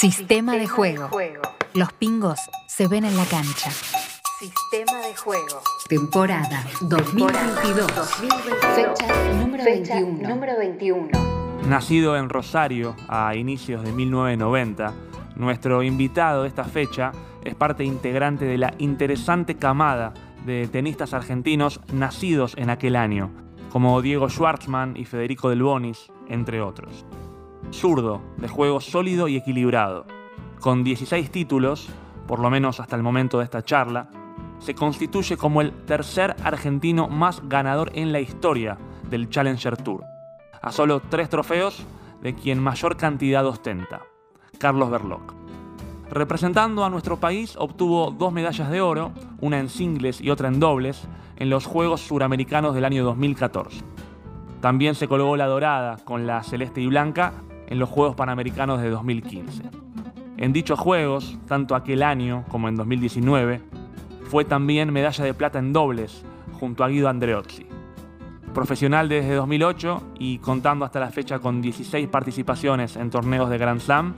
Sistema de juego. Los pingos se ven en la cancha. Sistema de juego. Temporada 2022. Fecha número Fecha 21. número 21. Nacido en Rosario a inicios de 1990, nuestro invitado de esta fecha es parte integrante de la interesante camada de tenistas argentinos nacidos en aquel año, como Diego Schwartzman y Federico Del Bonis, entre otros. Zurdo, de juego sólido y equilibrado. Con 16 títulos, por lo menos hasta el momento de esta charla, se constituye como el tercer argentino más ganador en la historia del Challenger Tour a solo tres trofeos de quien mayor cantidad ostenta, Carlos Berloc. Representando a nuestro país, obtuvo dos medallas de oro, una en singles y otra en dobles, en los Juegos Suramericanos del año 2014. También se colgó la dorada con la celeste y blanca en los Juegos Panamericanos de 2015. En dichos Juegos, tanto aquel año como en 2019, fue también medalla de plata en dobles junto a Guido Andreozzi profesional desde 2008 y contando hasta la fecha con 16 participaciones en torneos de Grand Slam,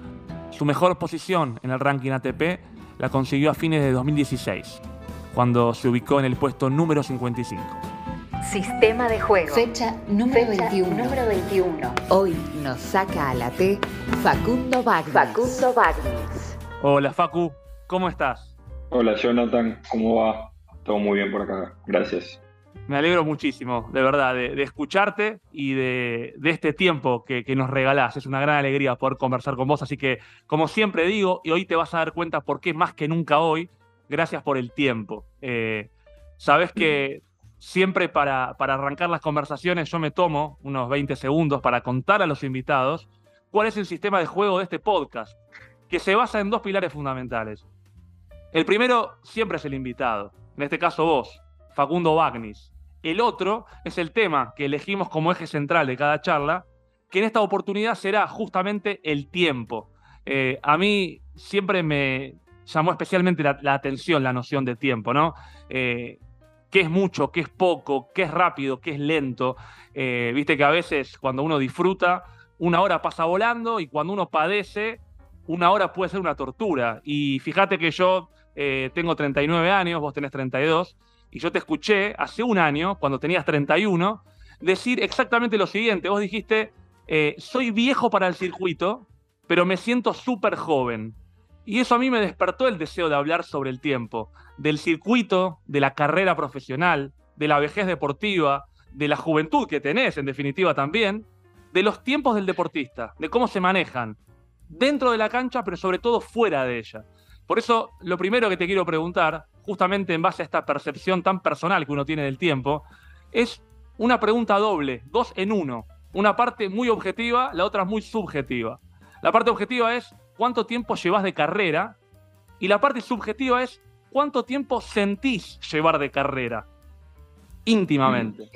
su mejor posición en el ranking ATP la consiguió a fines de 2016, cuando se ubicó en el puesto número 55. Sistema de juego. Fecha número Fecha 21. número 21. Hoy nos saca a la T Facundo Bagnis. Facundo Bagnis. Hola Facu, ¿cómo estás? Hola Jonathan, ¿cómo va? Todo muy bien por acá, gracias. Me alegro muchísimo, de verdad, de, de escucharte y de, de este tiempo que, que nos regalás. Es una gran alegría poder conversar con vos. Así que, como siempre digo, y hoy te vas a dar cuenta por qué más que nunca hoy, gracias por el tiempo. Eh, Sabes que siempre para, para arrancar las conversaciones yo me tomo unos 20 segundos para contar a los invitados cuál es el sistema de juego de este podcast, que se basa en dos pilares fundamentales. El primero siempre es el invitado, en este caso vos, Facundo Bagnis. El otro es el tema que elegimos como eje central de cada charla, que en esta oportunidad será justamente el tiempo. Eh, a mí siempre me llamó especialmente la, atención la noción de tiempo, ¿no? Eh, qué es mucho, qué es poco, qué es rápido, qué es lento. Eh, Viste que a veces cuando uno disfruta, una hora pasa volando y cuando uno padece, una hora puede ser una tortura. Y fíjate que yo eh, tengo 39 años, vos tenés 32, y yo te escuché hace un año, cuando tenías 31, decir exactamente lo siguiente. Vos dijiste, eh, soy viejo para el circuito, pero me siento súper joven. Y eso a mí me despertó el deseo de hablar sobre el tiempo, del circuito, de la carrera profesional, de la vejez deportiva, de la juventud que tenés, en definitiva también, de los tiempos del deportista, de cómo se manejan dentro de la cancha, pero sobre todo fuera de ella. Por eso, lo primero que te quiero preguntar, justamente en base a esta percepción tan personal que uno tiene del tiempo, es una pregunta doble, dos en uno. Una parte muy objetiva, la otra muy subjetiva. La parte objetiva es cuánto tiempo llevas de carrera y la parte subjetiva es cuánto tiempo sentís llevar de carrera íntimamente.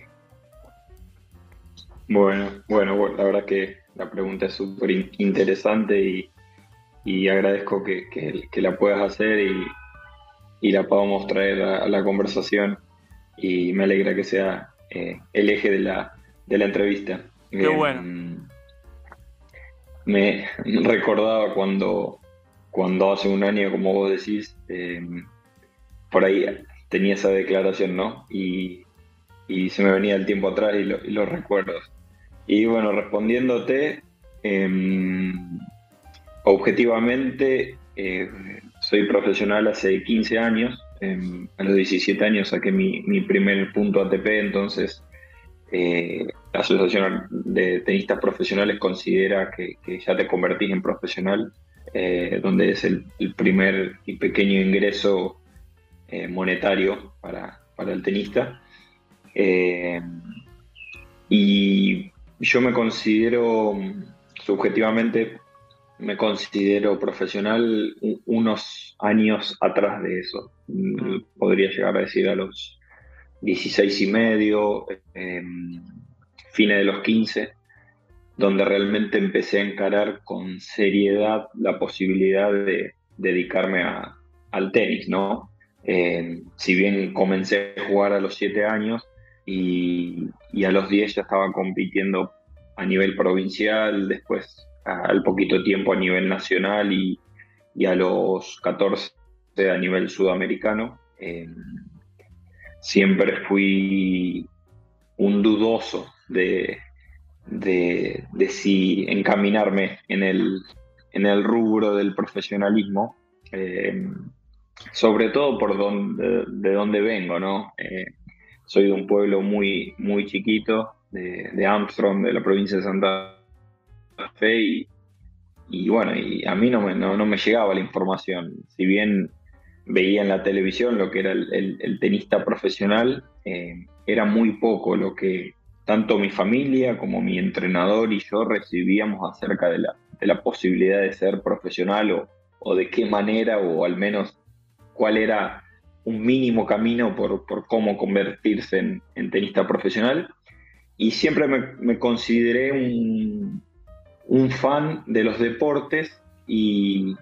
Bueno, bueno, bueno, la verdad que la pregunta es súper in- interesante y, y agradezco que, que- que la puedas hacer y, y la podamos traer a, a la conversación y me alegra que sea eh, el eje de la, de la entrevista. Qué Eh, bueno. Me recordaba cuando, cuando hace un año, como vos decís, eh, por ahí tenía esa declaración, ¿no? Y, y se me venía el tiempo atrás y, lo- los recuerdos. Y bueno, respondiéndote, em, objetivamente, eh, soy profesional hace 15 años. em, a los 17 años saqué mi, mi primer punto ATP, entonces eh, la Asociación de Tenistas Profesionales considera que, que ya te convertís en profesional, eh, donde es el, el primer y pequeño ingreso eh, monetario para, para el tenista. Y yo me considero, subjetivamente, me considero profesional unos años atrás de eso. Mm, Podría llegar a decir a los 16 y medio, eh, fines de los 15, donde realmente empecé a encarar con seriedad la posibilidad de dedicarme a- al tenis, ¿no? Eh, si bien comencé a jugar a los 7 años y, y a los 10 ya estaba compitiendo a nivel provincial, después al poquito tiempo a nivel nacional y, a los 14 a nivel sudamericano. Em, siempre fui un dudoso de, de, si encaminarme en el, en el rubro del profesionalismo, em, sobre todo por donde, de donde vengo, ¿no? Eh, soy de un pueblo muy, muy chiquito, de, de Armstrong, de la provincia de Santa Fe, y, y bueno, y a mí no me, no, me llegaba la información. Si bien veía en la televisión lo que era el, tenista profesional, eh, era muy poco lo que tanto mi familia como mi entrenador y yo recibíamos acerca de la, de la posibilidad de ser profesional o, o, de qué manera o al menos cuál era un mínimo camino por, por cómo convertirse en, en, tenista profesional. Y siempre me, me consideré un, un fan de los deportes y,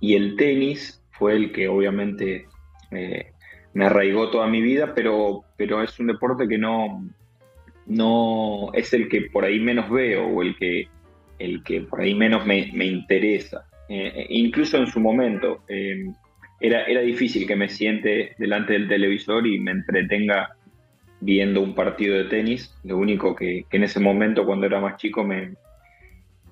el tenis fue el que obviamente eh, me arraigó toda mi vida, pero, pero es un deporte que no, no es el que por ahí menos veo o el que, el que por ahí menos me, interesa. Eh, incluso en su momento eh, era, era difícil que me siente delante del televisor y me entretenga viendo un partido de tenis. Lo único que en ese momento, cuando era más chico, me,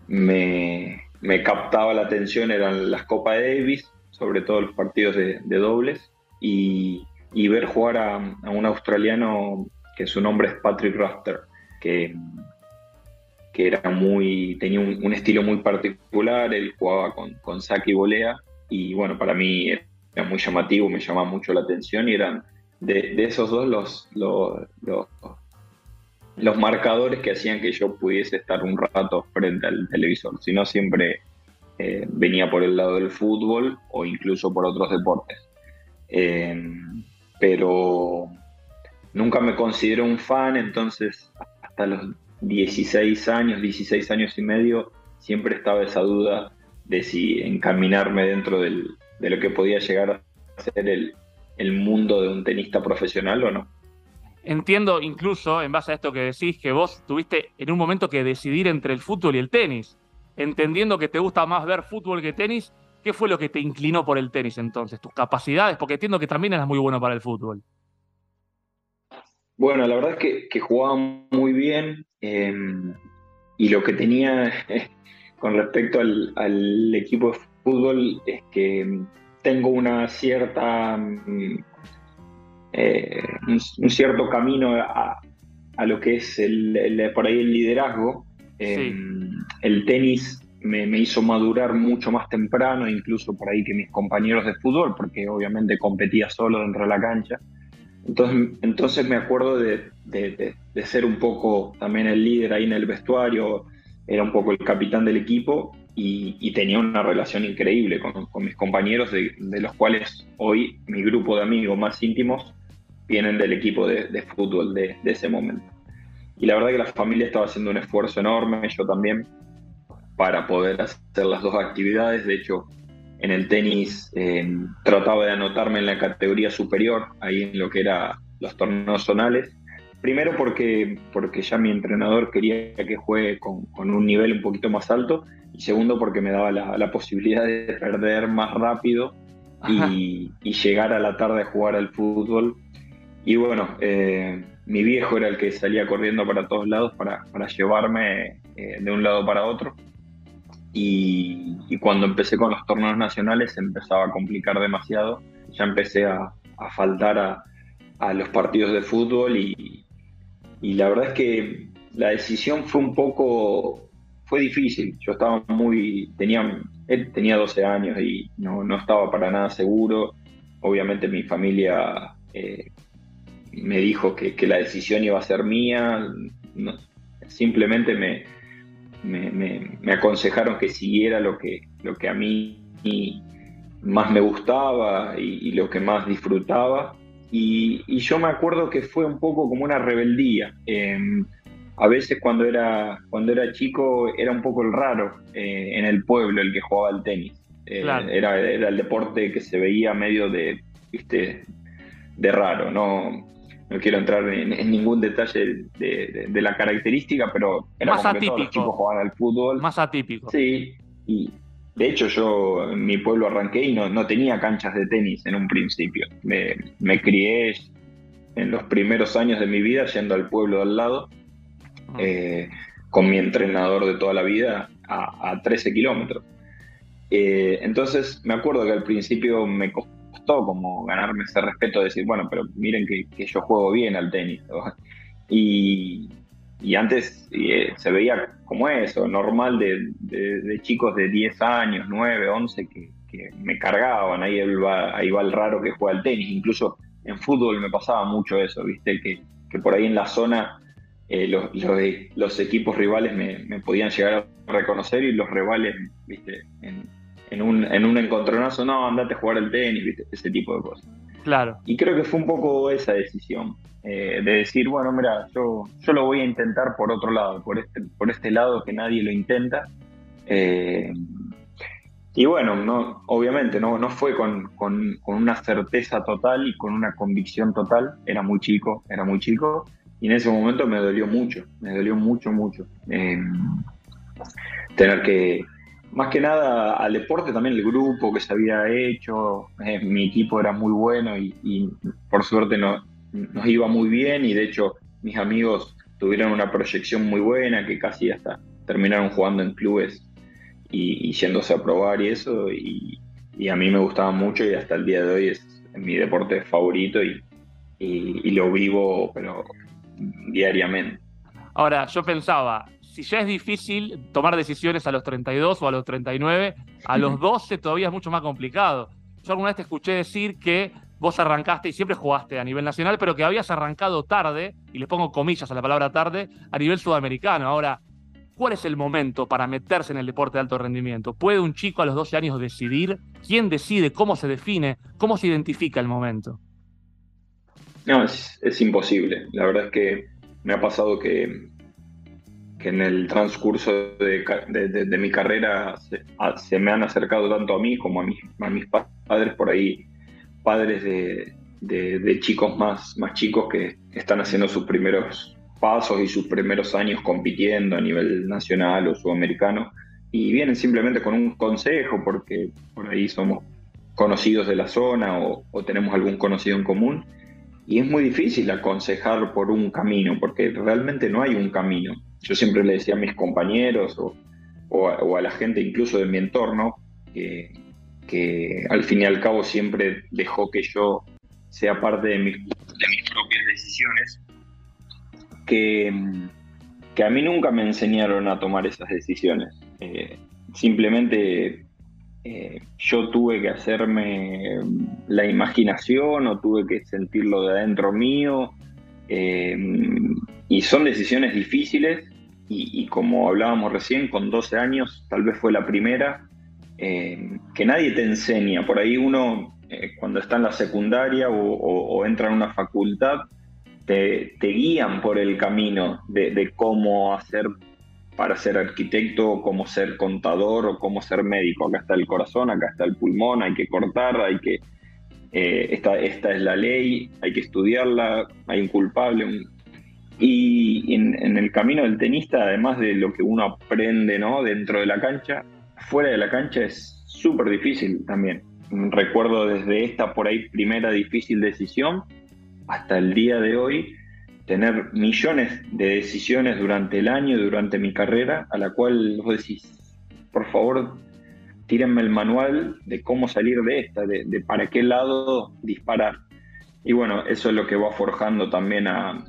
me, captaba la atención eran las Copas Davis, sobre todo los partidos de, dobles, y, ver jugar a, un australiano que su nombre es Patrick Rafter, que, que era muy, tenía un, estilo muy particular, él jugaba con, con saque y volea, y bueno, para mí era muy llamativo, me llamaba mucho la atención, y eran de, esos dos los, los, los los marcadores que hacían que yo pudiese estar un rato frente al televisor, si no siempre eh, venía por el lado del fútbol o incluso por otros deportes. Em, pero nunca me considero un fan, entonces hasta los 16 años, 16 años y medio, siempre estaba esa duda de si encaminarme dentro de lo que podía llegar a ser el mundo de un tenista profesional o no. Entiendo incluso, en base a esto que decís, que vos tuviste en un momento que decidir entre el fútbol y el tenis. Entendiendo que te gusta más ver fútbol que tenis, ¿qué fue lo que te inclinó por el tenis entonces? ¿Tus capacidades? Porque entiendo que también eras muy bueno para el fútbol. Bueno, la verdad es que, jugaba muy bien em, y lo que tenía con respecto al, equipo de fútbol es que tengo una cierta mm, eh, un, cierto camino a, lo que es el, por ahí el liderazgo. Em, el tenis me, hizo madurar mucho más temprano, incluso por ahí que mis compañeros de fútbol, porque obviamente competía solo dentro de la cancha. Entonces, me acuerdo de, ser un poco también el líder ahí en el vestuario, era un poco el capitán del equipo y, tenía una relación increíble con, mis compañeros, de, los cuales hoy mi grupo de amigos más íntimos vienen del equipo de, fútbol de, ese momento. Y la verdad que la familia estaba haciendo un esfuerzo enorme, yo también, para poder hacer las dos actividades. De hecho, en el tenis eh, trataba de anotarme en la categoría superior, ahí en lo que era los torneos zonales. Primero porque, porque ya mi entrenador quería que juegue con, un nivel un poquito más alto y segundo porque me daba la, posibilidad de perder más rápido y, y, llegar a la tarde a jugar al fútbol y bueno, eh, mi viejo era el que salía corriendo para todos lados para, llevarme eh, de un lado para otro. Y, cuando empecé con los torneos nacionales empezaba a complicar demasiado. Ya empecé a, faltar a, los partidos de fútbol y, la verdad es que la decisión fue un poco, fue difícil. Yo estaba muy, tenía, tenía 12 años y no, no estaba para nada seguro. Obviamente mi familia eh, me dijo que, la decisión iba a ser mía, simplemente me, me, aconsejaron que siguiera lo que, lo que a mí más me gustaba y, lo que más disfrutaba. Y, yo me acuerdo que fue un poco como una rebeldía. Em, a veces cuando era, cuando era chico era un poco el raro eh, en el pueblo el que jugaba al tenis. Eh, era, era, el deporte que se veía medio de, ¿viste? de raro, ¿no? No quiero entrar en, ningún detalle de, la característica, pero era más atípico. que los chicos jugaban al fútbol. Más atípico. Sí, y de hecho yo en mi pueblo arranqué y no, no tenía canchas de tenis en un principio. Me, me, crié en los primeros años de mi vida yendo al pueblo de al lado, eh, con mi entrenador de toda la vida a, a 13 kilómetros. Eh, entonces me acuerdo que al principio me costó como ganarme ese respeto de decir, bueno, pero miren que, yo juego bien al tenis. Y, antes eh, se veía como eso, normal de, chicos de 10 años, 9, 11, que, me cargaban, ahí va, ahí va el raro que juega al tenis. Incluso en fútbol me pasaba mucho eso, viste, que, por ahí en la zona eh, los, equipos rivales me, me, podían llegar a reconocer y los rivales, viste, en, en un, en un encontronazo, no, andate a jugar al tenis, ese tipo de cosas. Claro. Y creo que fue un poco esa decisión, eh, de decir, bueno, mira, yo, yo lo voy a intentar por otro lado, por este, por este lado que nadie lo intenta. Eh, y bueno, no, obviamente no, no fue con, con, una certeza total y con una convicción total, era muy chico, era muy chico, y en ese momento me dolió mucho, me dolió mucho, mucho. Eh, tener que, más que nada al deporte, también el grupo que se había hecho, eh, mi equipo era muy bueno y, por suerte no, nos iba muy bien y de hecho mis amigos tuvieron una proyección muy buena que casi hasta terminaron jugando en clubes y, yéndose a probar y eso y, a mí me gustaba mucho y hasta el día de hoy es mi deporte favorito y, y lo vivo pero diariamente. Ahora, yo pensaba, si ya es difícil tomar decisiones a los 32 o a los 39, a los 12 todavía es mucho más complicado. Yo alguna vez te escuché decir que vos arrancaste y siempre jugaste a nivel nacional, pero que habías arrancado tarde, y le pongo comillas a la palabra tarde, a nivel sudamericano. Ahora, ¿cuál es el momento para meterse en el deporte de alto rendimiento? ¿Puede un chico a los 12 años decidir? ¿Quién decide? ¿Cómo se define? ¿Cómo se identifica el momento? No, es, es imposible. La verdad es que me ha pasado que que en el transcurso de, mi carrera se, me han acercado tanto a mí como a, a mis padres por ahí, padres de, chicos más, más chicos que están haciendo sus primeros pasos y sus primeros años compitiendo a nivel nacional o sudamericano y vienen simplemente con un consejo porque por ahí somos conocidos de la zona o, o tenemos algún conocido en común y es muy difícil aconsejar por un camino porque realmente no hay un camino yo siempre le decía a mis compañeros o, a, la gente incluso de mi entorno que, al fin y al cabo siempre dejó que yo sea parte de mis, propias decisiones, que, que, a mí nunca me enseñaron a tomar esas decisiones. Eh, simplemente eh, yo tuve que hacerme la imaginación o tuve que sentirlo de adentro mío. Eh, y son decisiones difíciles y, como hablábamos recién, con 12 años tal vez fue la primera, eh, que nadie te enseña. Por ahí uno, cuando está en la secundaria o, entra en una facultad, te, guían por el camino de, cómo hacer para ser arquitecto, cómo ser contador o cómo ser médico. Acá está el corazón, acá está el pulmón, hay que cortar, hay que... Eh, esta, esta es la ley, hay que estudiarla, hay un culpable, y en, el camino del tenista, además de lo que uno aprende ¿no? dentro de la cancha, fuera de la cancha es súper difícil también. Recuerdo desde esta por ahí primera difícil decisión hasta el día de hoy tener millones de decisiones durante el año, durante mi carrera, a la cual vos decís, por favor, tírenme el manual de cómo salir de esta, de, para qué lado disparar. Y bueno, eso es lo que va forjando también a,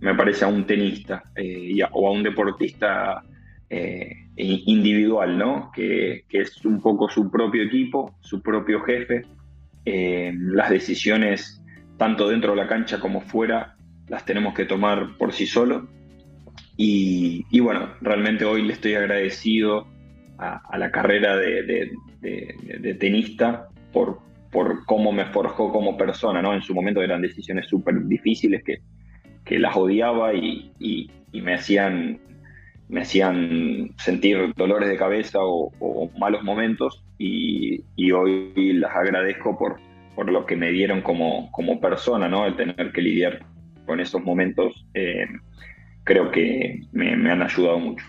me parece, a un tenista eh, o a un deportista eh, individual, ¿no? Que, es un poco su propio equipo, su propio jefe. Eh, las decisiones, tanto dentro de la cancha como fuera, las tenemos que tomar por sí solo. Y, bueno, realmente hoy le estoy agradecido a, la carrera de, tenista por, por cómo me forjó como persona, ¿no? En su momento eran decisiones súper difíciles que, que las odiaba y, me, hacían, me hacían sentir dolores de cabeza o, malos momentos y, hoy las agradezco por, por lo que me dieron como, como persona, ¿no? El tener que lidiar con esos momentos eh, creo que me, han ayudado mucho.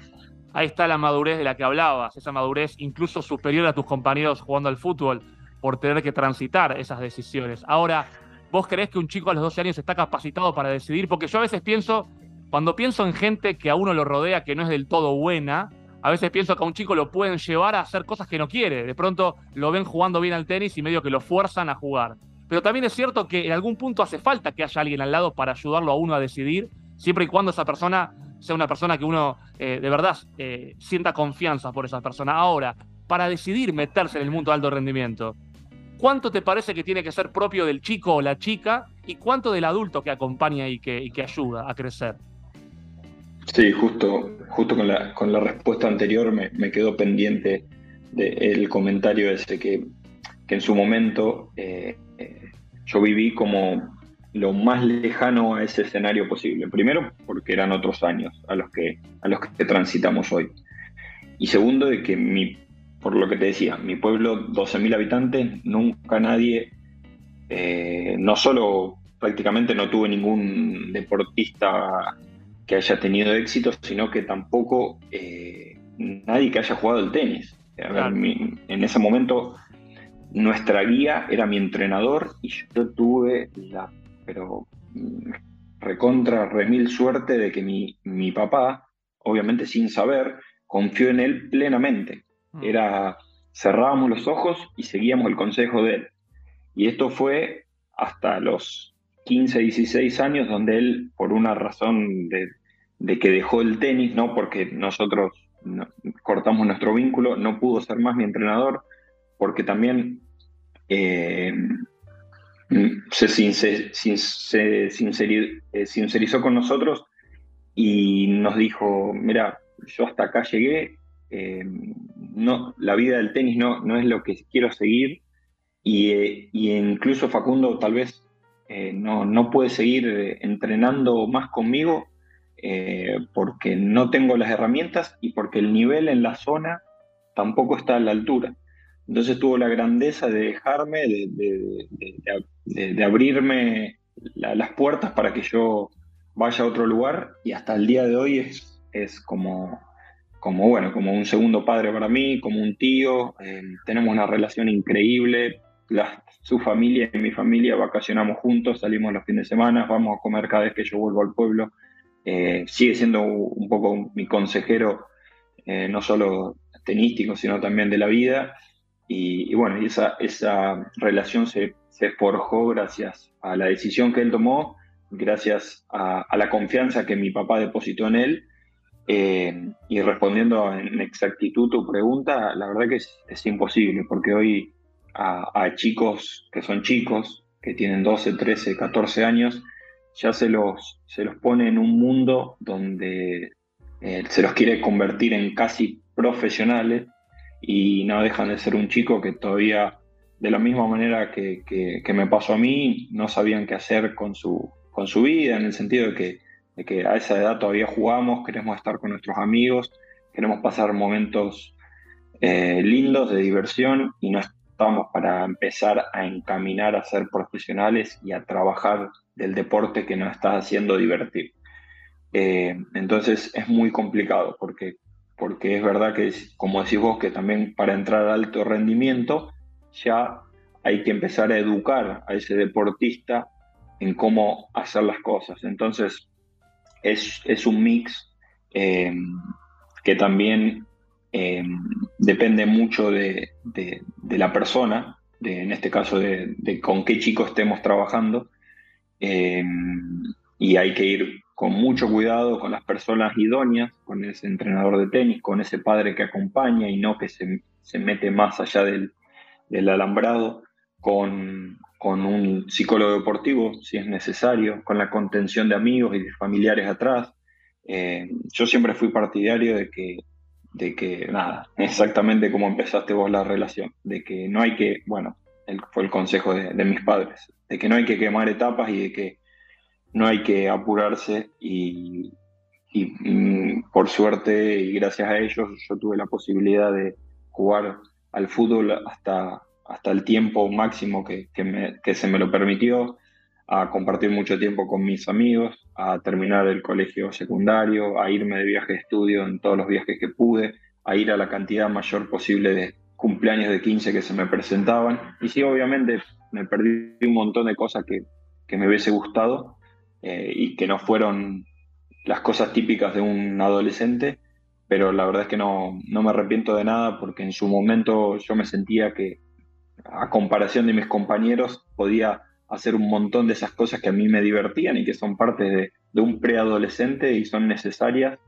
Ahí está la madurez de la que hablabas, esa madurez incluso superior a tus compañeros jugando al fútbol por tener que transitar esas decisiones. Ahora, ¿vos creés que un chico a los 12 años está capacitado para decidir? Porque yo a veces pienso, cuando pienso en gente que a uno lo rodea que no es del todo buena, a veces pienso que a un chico lo pueden llevar a hacer cosas que no quiere. De pronto lo ven jugando bien al tenis y medio que lo fuerzan a jugar. Pero también es cierto que en algún punto hace falta que haya alguien al lado para ayudarlo a uno a decidir, siempre y cuando esa persona sea una persona que uno eh, de verdad eh, sienta confianza por esa persona. Ahora, para decidir meterse en el mundo de alto rendimiento, ¿cuánto te parece que tiene que ser propio del chico o la chica y cuánto del adulto que acompaña y que, ayuda a crecer? Sí, justo, justo con, la, respuesta anterior me, me quedó pendiente del comentario ese que, que, en su momento eh, yo viví como lo más lejano a ese escenario posible. Primero, porque eran otros años a los que, a los que transitamos hoy. Y segundo, de que mi, por lo que te decía, mi pueblo, 12.000 habitantes, nunca nadie, eh, no solo prácticamente no tuve ningún deportista que haya tenido éxito, sino que tampoco eh, nadie que haya jugado el tenis. en ese momento nuestra guía era mi entrenador y yo tuve la, pero mm, recontra, remil suerte de que mi, mi papá, obviamente sin saber, confió en él plenamente. Mm. Era, cerrábamos los ojos y seguíamos el consejo de él. Y esto fue hasta los 15, 16 años, donde él, por una razón de, de que dejó el tenis, no porque nosotros cortamos nuestro vínculo, no pudo ser más mi entrenador, porque también eh, se, eh, sincerizó con nosotros y nos dijo, mira, yo hasta acá llegué, eh, no, la vida del tenis no, no es lo que quiero seguir y, incluso Facundo tal vez no, no, puede seguir entrenando más conmigo porque no tengo las herramientas y porque el nivel en la zona tampoco está a la altura. Entonces tuvo la grandeza de dejarme, de, abrirme las puertas para que yo vaya a otro lugar y hasta el día de hoy es, como, bueno, como un segundo padre para mí, como un tío. Eh, tenemos una relación increíble. su familia y mi familia vacacionamos juntos, salimos los fines de semana, vamos a comer cada vez que yo vuelvo al pueblo. Eh, sigue siendo un poco mi consejero, eh, no solo tenístico, sino también de la vida. Y, bueno, esa, esa relación se, se, forjó gracias a la decisión que él tomó, gracias a, la confianza que mi papá depositó en él. Eh, y respondiendo en exactitud tu pregunta, la verdad que es, imposible, porque hoy a, chicos que son chicos, que tienen 12, 13, 14 años, ya se los, se los pone en un mundo donde eh, se los quiere convertir en casi profesionales y no dejan de ser un chico que todavía, de la misma manera que, me pasó a mí, no sabían qué hacer con su, con su vida, en el sentido de que, que a esa edad todavía jugamos, queremos estar con nuestros amigos, queremos pasar momentos eh, lindos de diversión y no estamos para empezar a encaminar a ser profesionales y a trabajar del deporte que nos está haciendo divertir. Eh, entonces es muy complicado porque porque es verdad que, como decís vos, que también para entrar a alto rendimiento ya hay que empezar a educar a ese deportista en cómo hacer las cosas. Entonces, es, un mix eh, que también eh, depende mucho de, la persona, en este caso de, con qué chico estemos trabajando, eh, y hay que ir con mucho cuidado con las personas idóneas, con ese entrenador de tenis, con ese padre que acompaña y no que se, mete más allá del, alambrado, con, un psicólogo deportivo, si es necesario, con la contención de amigos y de familiares atrás. Eh, yo siempre fui partidario de que, de que, nada, exactamente como empezaste vos la relación, de que no hay que, bueno, fue el consejo de, de mis padres, de que no hay que quemar etapas y de que no hay que apurarse y, mm, por suerte y gracias a ellos yo tuve la posibilidad de jugar al fútbol hasta, hasta el tiempo máximo que, se me lo permitió, a compartir mucho tiempo con mis amigos, a terminar el colegio secundario, a irme de viaje de estudio en todos los viajes que pude, a ir a la cantidad mayor posible de cumpleaños de 15 que se me presentaban. Y sí, obviamente me perdí un montón de cosas que, que me hubiese gustado eh, y que no fueron las cosas típicas de un adolescente, pero la verdad es que no, no me arrepiento de nada porque en su momento yo me sentía que a comparación de mis compañeros podía hacer un montón de esas cosas que a mí me divertían y que son parte de, de un preadolescente y son necesarias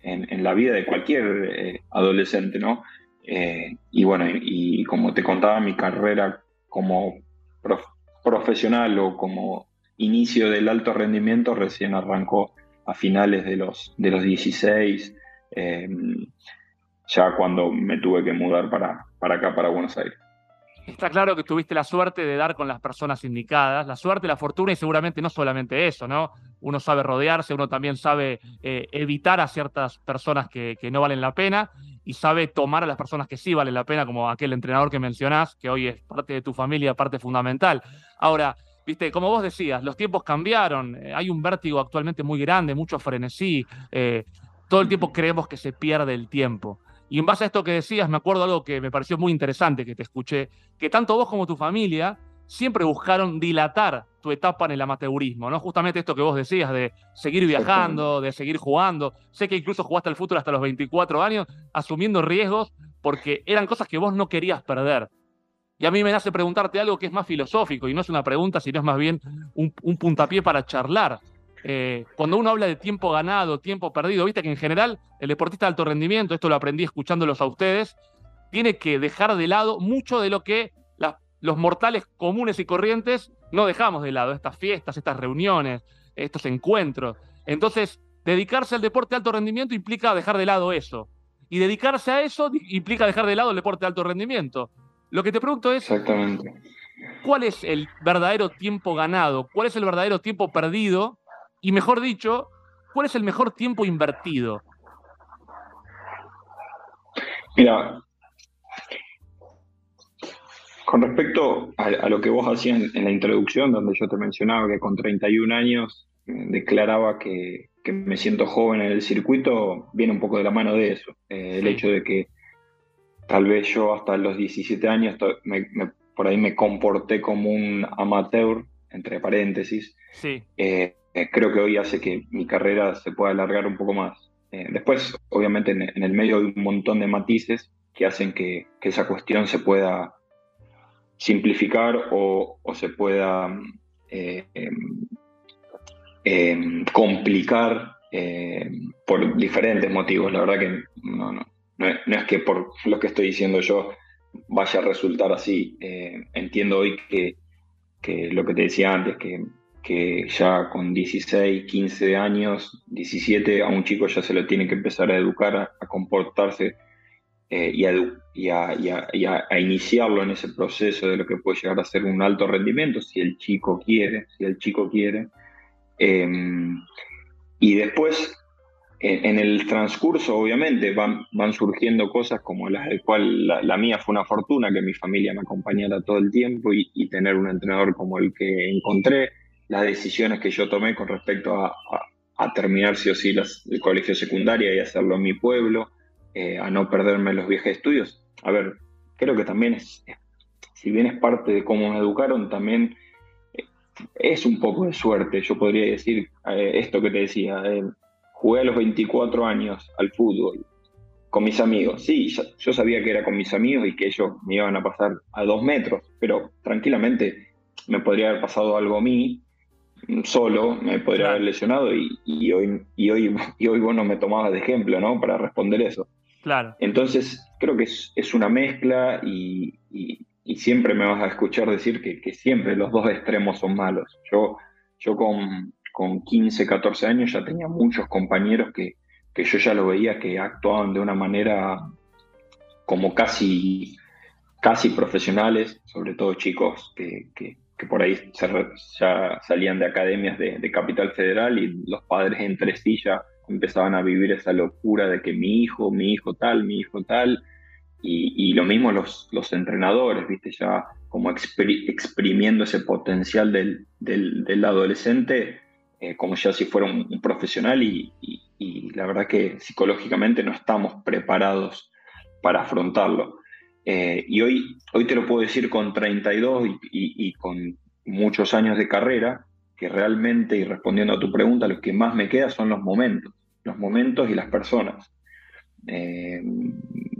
en, en, la vida de cualquier eh, adolescente, ¿no? Eh, y bueno, y, como te contaba, mi carrera como profesional o como inicio del alto rendimiento recién arrancó a finales de los, de los 16, eh, ya cuando me tuve que mudar para, para acá, para Buenos Aires. Está claro que tuviste la suerte de dar con las personas indicadas, la suerte, la fortuna y seguramente no solamente eso, ¿no? Uno sabe rodearse, uno también sabe eh, evitar a ciertas personas que, que, no valen la pena y sabe tomar a las personas que sí valen la pena, como aquel entrenador que mencionás, que hoy es parte de tu familia, parte fundamental. Ahora, viste, como vos decías, los tiempos cambiaron, eh, hay un vértigo actualmente muy grande, mucho frenesí, eh, todo el tiempo creemos que se pierde el tiempo. Y en base a esto que decías, me acuerdo algo que me pareció muy interesante que te escuché, que tanto vos como tu familia siempre buscaron dilatar tu etapa en el amateurismo, ¿no? Justamente esto que vos decías, de seguir viajando, de seguir jugando. Sé que incluso jugaste al fútbol hasta los 24 años, asumiendo riesgos, porque eran cosas que vos no querías perder. Y a mí me hace preguntarte algo que es más filosófico y no es una pregunta, sino es más bien un, un puntapié para charlar. Eh, cuando uno habla de tiempo ganado, tiempo perdido, viste que en general el deportista de alto rendimiento, esto lo aprendí escuchándolos a ustedes, tiene que dejar de lado mucho de lo que los mortales comunes y corrientes no dejamos de lado, estas fiestas, estas reuniones, estos encuentros. Entonces, dedicarse al deporte de alto rendimiento implica dejar de lado eso. Y dedicarse a eso implica dejar de lado el deporte de alto rendimiento. Lo que te pregunto es, Exactamente. ¿cuál es el verdadero tiempo ganado? ¿Cuál es el verdadero tiempo perdido? Y mejor dicho, ¿cuál es el mejor tiempo invertido? Mira, con respecto a, a, lo que vos hacías en, en, la introducción, donde yo te mencionaba que con 31 años eh, declaraba que, que, me siento joven en el circuito, viene un poco de la mano de eso. Eh, el hecho de que tal vez yo hasta los 17 años me, me, por ahí me comporté como un amateur, entre paréntesis. Sí. Eh, creo que hoy hace que mi carrera se pueda alargar un poco más. Eh, después, obviamente, en, en, el medio hay un montón de matices que hacen que, que esa cuestión se pueda simplificar o, o se pueda eh, eh, complicar por diferentes motivos. La verdad que no, no, no, es, que por lo que estoy diciendo yo vaya a resultar así. entiendo hoy que, que lo que te decía antes, que que ya con 16, 15 años, 17, a un chico ya se lo tiene que empezar a educar, a, comportarse eh, y, a, a, a, iniciarlo en ese proceso de lo que puede llegar a ser un alto rendimiento, si el chico quiere, si el chico quiere. Eh, y después, en, el transcurso, obviamente, van, surgiendo cosas como las de cual la, la, mía fue una fortuna, que mi familia me acompañara todo el tiempo y, tener un entrenador como el que encontré las decisiones que yo tomé con respecto a, terminar sí o sí el colegio secundario y hacerlo en mi pueblo, eh, a no perderme los viajes de estudios. A ver, creo que también es, si bien es parte de cómo me educaron, también eh, es un poco de suerte. Yo podría decir eh, esto que te decía, jugué a los 24 años al fútbol con mis amigos. Sí, yo sabía que era con mis amigos y que ellos me iban a pasar a dos metros, pero tranquilamente me podría haber pasado algo a mí solo, me podría claro. haber lesionado y, y, hoy, y, hoy, y hoy vos no me tomabas de ejemplo, ¿no? Para responder eso. Claro. Entonces, creo que es, es una mezcla y, y, y, siempre me vas a escuchar decir que, que, siempre los dos extremos son malos. Yo, yo con, con 15, 14 años ya tenía muchos compañeros que, que yo ya lo veía que actuaban de una manera como casi, casi profesionales, sobre todo chicos que, que que por ahí ya salían de academias de, de, Capital Federal y los padres entre sí ya empezaban a vivir esa locura de que mi hijo, mi hijo tal, mi hijo tal, y, y lo mismo los, los entrenadores, ¿viste? Ya como exprimiendo ese potencial del, del, adolescente eh, como ya si fuera un, profesional y, la verdad que psicológicamente no estamos preparados para afrontarlo. Eh, y hoy, hoy te lo puedo decir con 32 y, con muchos años de carrera, que realmente, y respondiendo a tu pregunta, lo que más me queda son los momentos, los momentos y las personas. Eh,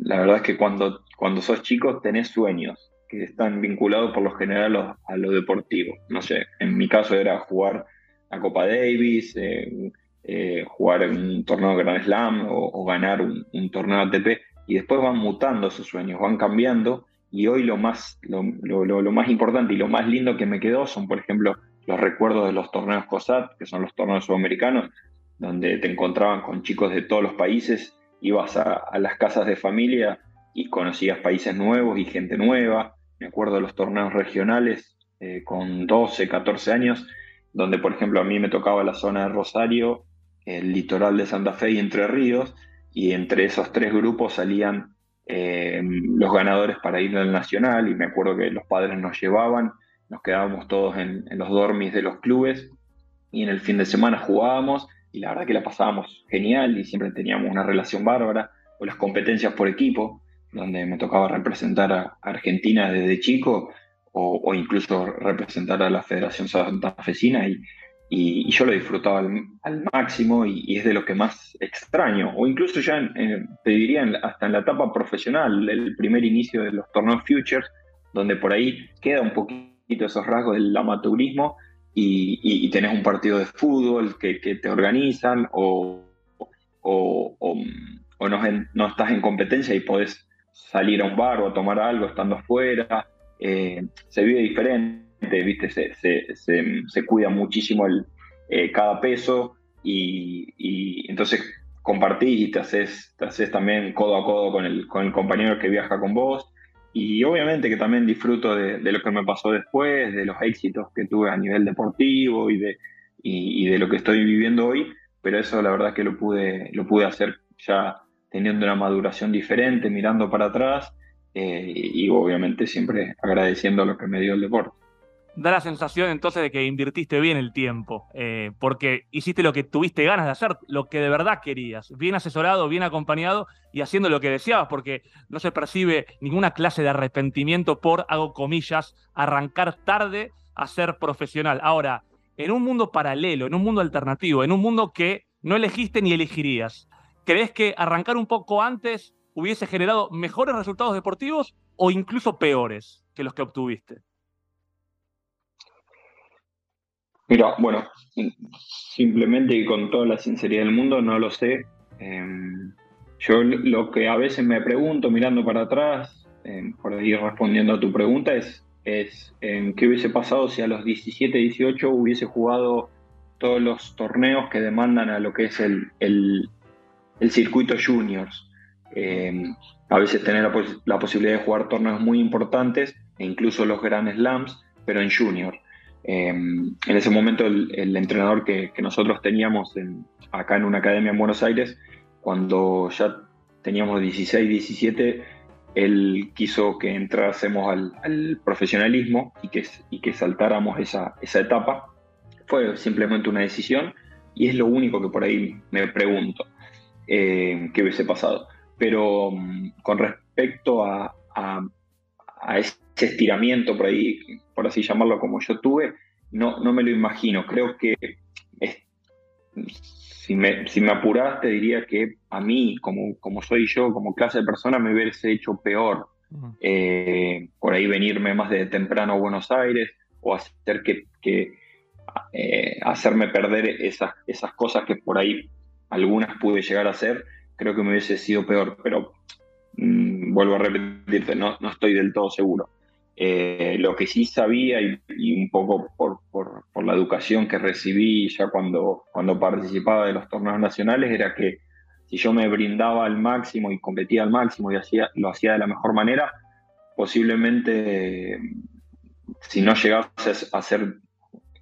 la verdad es que cuando, cuando sos chico tenés sueños, que están vinculados por lo general a lo, deportivo. No sé, en mi caso era jugar a Copa Davis, eh, eh, jugar un torneo Grand Slam o, ganar un, torneo ATP y después van mutando esos sueños, van cambiando y hoy lo más, lo, más importante y lo más lindo que me quedó son, por ejemplo, los recuerdos de los torneos COSAT, que son los torneos sudamericanos, donde te encontraban con chicos de todos los países, ibas a, a las casas de familia y conocías países nuevos y gente nueva, me acuerdo de los torneos regionales eh, con 12, 14 años, donde por ejemplo a mí me tocaba la zona de Rosario, el litoral de Santa Fe y Entre Ríos, y entre esos tres grupos salían eh, los ganadores para ir al nacional, y me acuerdo que los padres nos llevaban, nos quedábamos todos en, en los dormis de los clubes, y en el fin de semana jugábamos, y la verdad que la pasábamos genial, y siempre teníamos una relación bárbara, o las competencias por equipo, donde me tocaba representar a Argentina desde chico o, incluso representar a la Federación Santafesina y, y, yo lo disfrutaba al, máximo y, es de lo que más extraño, o incluso ya te diría hasta en la etapa profesional, el primer inicio de los torneos Futures, donde por ahí queda un poquito esos rasgos del amateurismo y, tenés un partido de fútbol que, te organizan o, no, estás en competencia y podés salir a un bar o tomar algo estando afuera, eh, se vive diferente, ¿viste? Se, cuida muchísimo el, eh, cada peso y, entonces compartís y te haces, haces también codo a codo con el, con el compañero que viaja con vos. Y obviamente que también disfruto de, lo que me pasó después, de los éxitos que tuve a nivel deportivo y de, y, de lo que estoy viviendo hoy, pero eso la verdad que lo pude, lo pude hacer ya teniendo una maduración diferente, mirando para atrás eh, y obviamente siempre agradeciendo lo que me dio el deporte. Da la sensación entonces de que invirtiste bien el tiempo, eh, porque hiciste lo que tuviste ganas de hacer, lo que de verdad querías, bien asesorado, bien acompañado y haciendo lo que deseabas, porque no se percibe ninguna clase de arrepentimiento por, hago comillas, arrancar tarde a ser profesional. Ahora, en un mundo paralelo, en un mundo alternativo, en un mundo que no elegiste ni elegirías, ¿Crees que arrancar un poco antes hubiese generado mejores resultados deportivos o incluso peores que los que obtuviste? Mira, bueno, simplemente y con toda la sinceridad del mundo no lo sé. Em, yo lo que a veces me pregunto mirando para atrás, em, por ir respondiendo a tu pregunta, es, em, qué hubiese pasado si a los 17, 18 hubiese jugado todos los torneos que demandan a lo que es el circuito juniors. Eh, a veces tener la, posibilidad de jugar torneos muy importantes e incluso los Grand Slams, pero en junior. Eh, en ese momento el, entrenador que, nosotros teníamos acá en una academia en Buenos Aires, cuando ya teníamos 16, 17, él quiso que entrásemos al, profesionalismo y que, saltáramos esa, esa etapa. Fue simplemente una decisión y es lo único que por ahí me pregunto eh, que hubiese pasado. Pero mm, con respecto a, ese estiramiento, por ahí, por así llamarlo como yo tuve, no, no me lo imagino. Creo que si, me, si me apuras, te diría que a mí, como, como soy yo, como clase de persona, me hubiese hecho peor. Eh, por ahí venirme más de temprano a Buenos Aires o hacer que, eh, hacerme perder esas, esas cosas que por ahí algunas pude llegar a hacer, creo que me hubiese sido peor, pero mm, vuelvo a repetirte, no, no estoy del todo seguro. Eh, lo que sí sabía y, un poco por, por, la educación que recibí ya cuando, cuando participaba de los torneos nacionales era que si yo me brindaba al máximo y competía al máximo y hacía, lo hacía de la mejor manera, posiblemente si no llegase a ser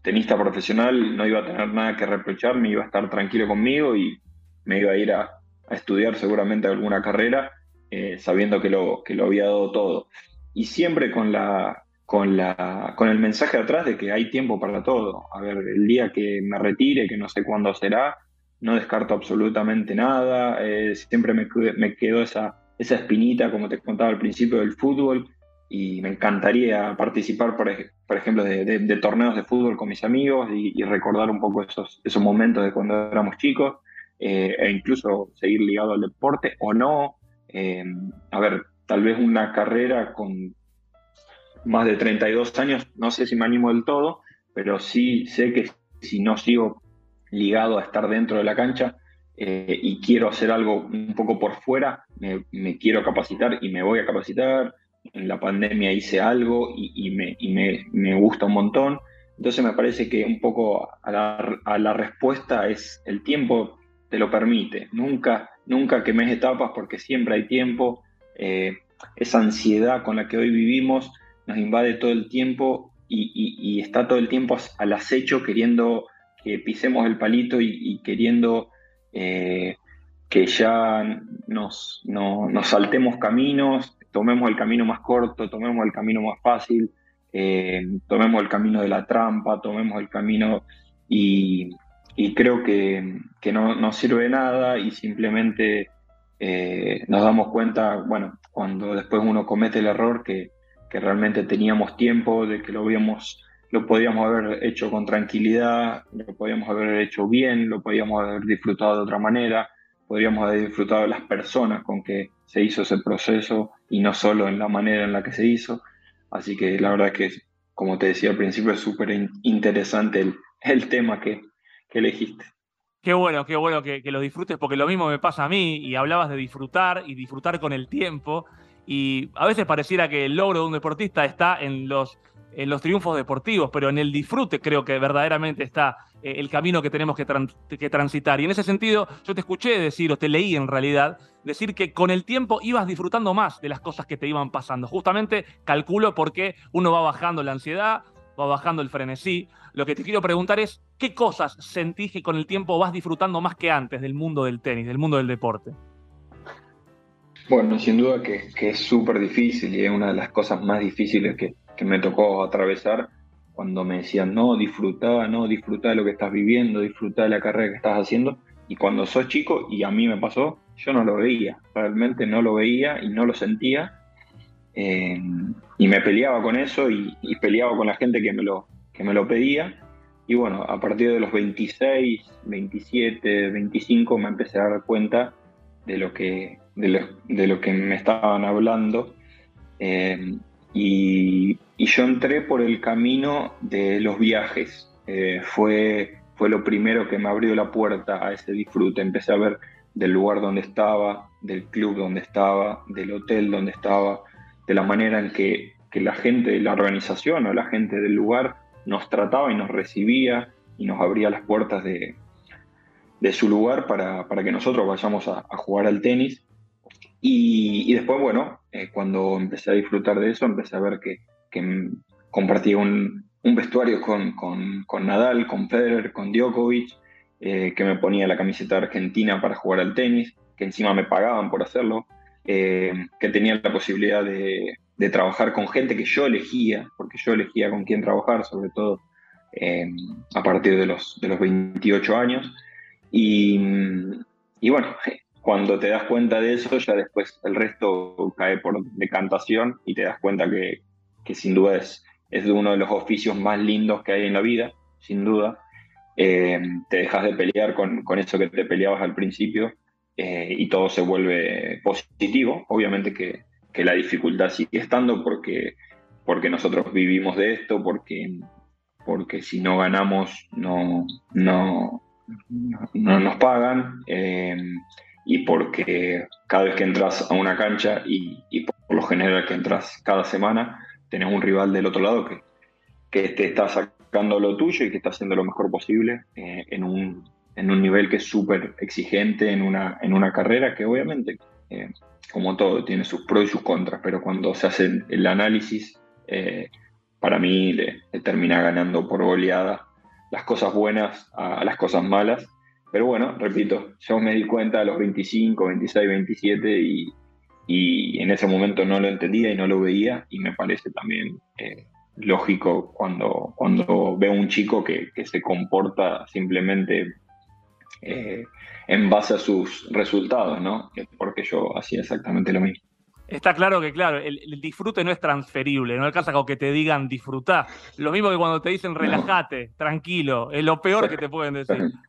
tenista profesional no iba a tener nada que reprocharme, iba a estar tranquilo conmigo y me iba a ir a, estudiar seguramente alguna carrera, eh, sabiendo que lo, que lo había dado todo. Y siempre con la, con, la, con el mensaje atrás de que hay tiempo para todo. A ver, el día que me retire, que no sé cuándo será, no descarto absolutamente nada. Eh, siempre me, me quedó esa, esa espinita, como te contaba al principio, del fútbol. Y me encantaría participar, por, por ejemplo, de, torneos de fútbol con mis amigos y, recordar un poco esos, esos momentos de cuando éramos chicos. Eh, e incluso seguir ligado al deporte o no. Eh, a ver, tal vez una carrera con más de 32 años, no sé si me animo del todo, pero sí sé que si no sigo ligado a estar dentro de la cancha eh, y quiero hacer algo un poco por fuera, me, quiero capacitar y me voy a capacitar. En la pandemia hice algo y, me, me, gusta un montón. Entonces me parece que un poco a la, a la, respuesta es el tiempo te lo permite. Nunca, nunca quemes etapas porque siempre hay tiempo. Eh, esa ansiedad con la que hoy vivimos nos invade todo el tiempo y, está todo el tiempo al acecho queriendo que pisemos el palito y, queriendo eh, que ya nos, nos, saltemos caminos, tomemos el camino más corto, tomemos el camino más fácil, eh, tomemos el camino de la trampa, tomemos el camino y, creo que, no, sirve de nada y simplemente eh, nos damos cuenta, bueno, cuando después uno comete el error que, que realmente teníamos tiempo, de que lo habíamos, lo podíamos haber hecho con tranquilidad, lo podíamos haber hecho bien, lo podíamos haber disfrutado de otra manera, podríamos haber disfrutado de las personas con que se hizo ese proceso y no solo en la manera en la que se hizo. Así que la verdad es que, como te decía al principio, es súper interesante el, el, tema que, que, elegiste. Qué bueno, qué bueno que, que lo disfrutes, porque lo mismo me pasa a mí, y hablabas de disfrutar y disfrutar con el tiempo. Y a veces pareciera que el logro de un deportista está en los, en los triunfos deportivos, pero en el disfrute creo que verdaderamente está eh, el camino que tenemos que, que, transitar. Y en ese sentido, yo te escuché decir, o te leí en realidad, decir que con el tiempo ibas disfrutando más de las cosas que te iban pasando. Justamente calculo por qué uno va bajando la ansiedad, va bajando el frenesí. Lo que te quiero preguntar es, ¿qué cosas sentís que con el tiempo vas disfrutando más que antes del mundo del tenis, del mundo del deporte? Bueno, sin duda que, es súper difícil y es una de las cosas más difíciles que, me tocó atravesar cuando me decían, no, disfruta, no, disfruta de lo que estás viviendo, disfruta de la carrera que estás haciendo. Y cuando sos chico, y a mí me pasó, yo no lo veía, realmente no lo veía y no lo sentía. Eh, y me peleaba con eso y, peleaba con la gente que me, lo, que me lo pedía. Y bueno, a partir de los 26, 27, 25 me empecé a dar cuenta de lo que, de lo, que me estaban hablando. Eh, y, yo entré por el camino de los viajes. Eh, fue, fue lo primero que me abrió la puerta a ese disfrute. Empecé a ver del lugar donde estaba, del club donde estaba, del hotel donde estaba, de la manera en que, que la gente de la organización o la gente del lugar nos trataba y nos recibía y nos abría las puertas de, de su lugar para, para, que nosotros vayamos a, jugar al tenis. Y, después, bueno, eh, cuando empecé a disfrutar de eso, empecé a ver que, que compartía un, un vestuario con, con, con, Nadal, con Federer, con Djokovic, eh, que me ponía la camiseta argentina para jugar al tenis, que encima me pagaban por hacerlo, eh, que tenía la posibilidad de, trabajar con gente que yo elegía, porque yo elegía con quién trabajar, sobre todo a partir de los, de los 28 años. Y, y, bueno, cuando te das cuenta de eso, ya después el resto cae por decantación y te das cuenta que, que sin duda es, es uno de los oficios más lindos que hay en la vida, sin duda. Eh, te dejas de pelear con, con, eso que te peleabas al principio eh, y todo se vuelve positivo. Obviamente que, la dificultad sigue estando porque, porque nosotros vivimos de esto, porque, porque si no ganamos no, no, no nos pagan eh, y porque cada vez que entras a una cancha y, por lo general que entras cada semana, tenés un rival del otro lado que, que te está sacando lo tuyo y que está haciendo lo mejor posible eh, en, un, en, un, nivel que es súper exigente en una, en una carrera que obviamente, eh, como todo, tiene sus pros y sus contras, pero cuando se hace el análisis, para mí le termina ganando por goleada las cosas buenas a, las cosas malas. Pero bueno, repito, yo me di cuenta a los 25, 26, 27 y, y en ese momento no lo entendía y no lo veía y me parece también eh, lógico cuando, cuando veo un chico que, se comporta simplemente eh, en base a sus resultados, ¿no? Porque yo hacía exactamente lo mismo. Está claro que, claro, el, disfrute no es transferible, no alcanza con que te digan disfrutá. Lo mismo que cuando te dicen relájate, tranquilo, es lo peor que te pueden decir.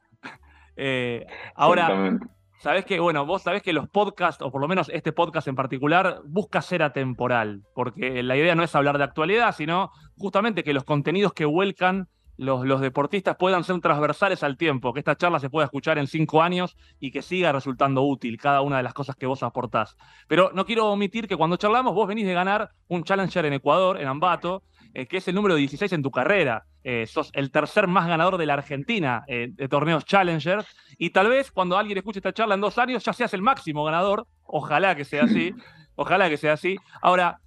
Eh, ahora, sabes que, bueno, vos sabés que los podcasts, o por lo menos este podcast en particular, busca ser atemporal, porque la idea no es hablar de actualidad, sino justamente que los contenidos que vuelcan los, deportistas puedan ser transversales al tiempo, que esta charla se pueda escuchar en cinco años y que siga resultando útil cada una de las cosas que vos aportás. Pero no quiero omitir que cuando charlamos vos venís de ganar un Challenger en Ecuador, en Ambato, eh, que es el número 16 en tu carrera. Eh, sos el tercer más ganador de la Argentina eh, de torneos Challenger. Y tal vez cuando alguien escuche esta charla en dos años ya seas el máximo ganador. Ojalá que sea así. Ojalá que sea así. Ahora,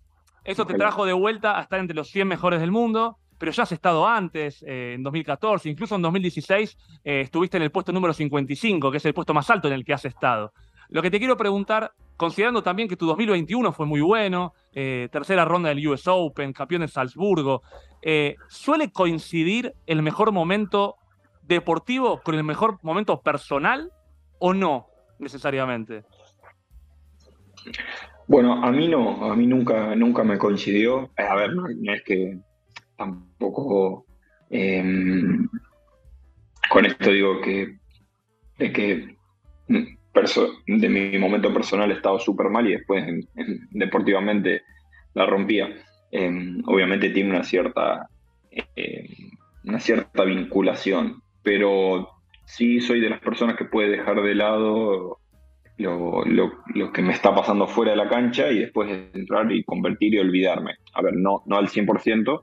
eso te trajo de vuelta a estar entre los 100 mejores del mundo pero ya has estado antes, eh, en 2014, incluso en 2016 eh, estuviste en el puesto número 55, que es el puesto más alto en el que has estado. Lo que te quiero preguntar, considerando también que tu 2021 fue muy bueno, eh, tercera ronda del US Open, campeón de Salzburgo, ¿suele coincidir el mejor momento deportivo con el mejor momento personal o no necesariamente? Bueno, a mí no, a mí nunca, nunca me coincidió. A ver, no es que tampoco em, con esto digo que de que de mi momento personal he estado súper mal y después deportivamente la rompía. Em, obviamente tiene una cierta, em, una cierta vinculación, pero sí soy de las personas que puede dejar de lado lo, lo, que me está pasando fuera de la cancha y después entrar y convertir y olvidarme. A ver, no, no al 100%,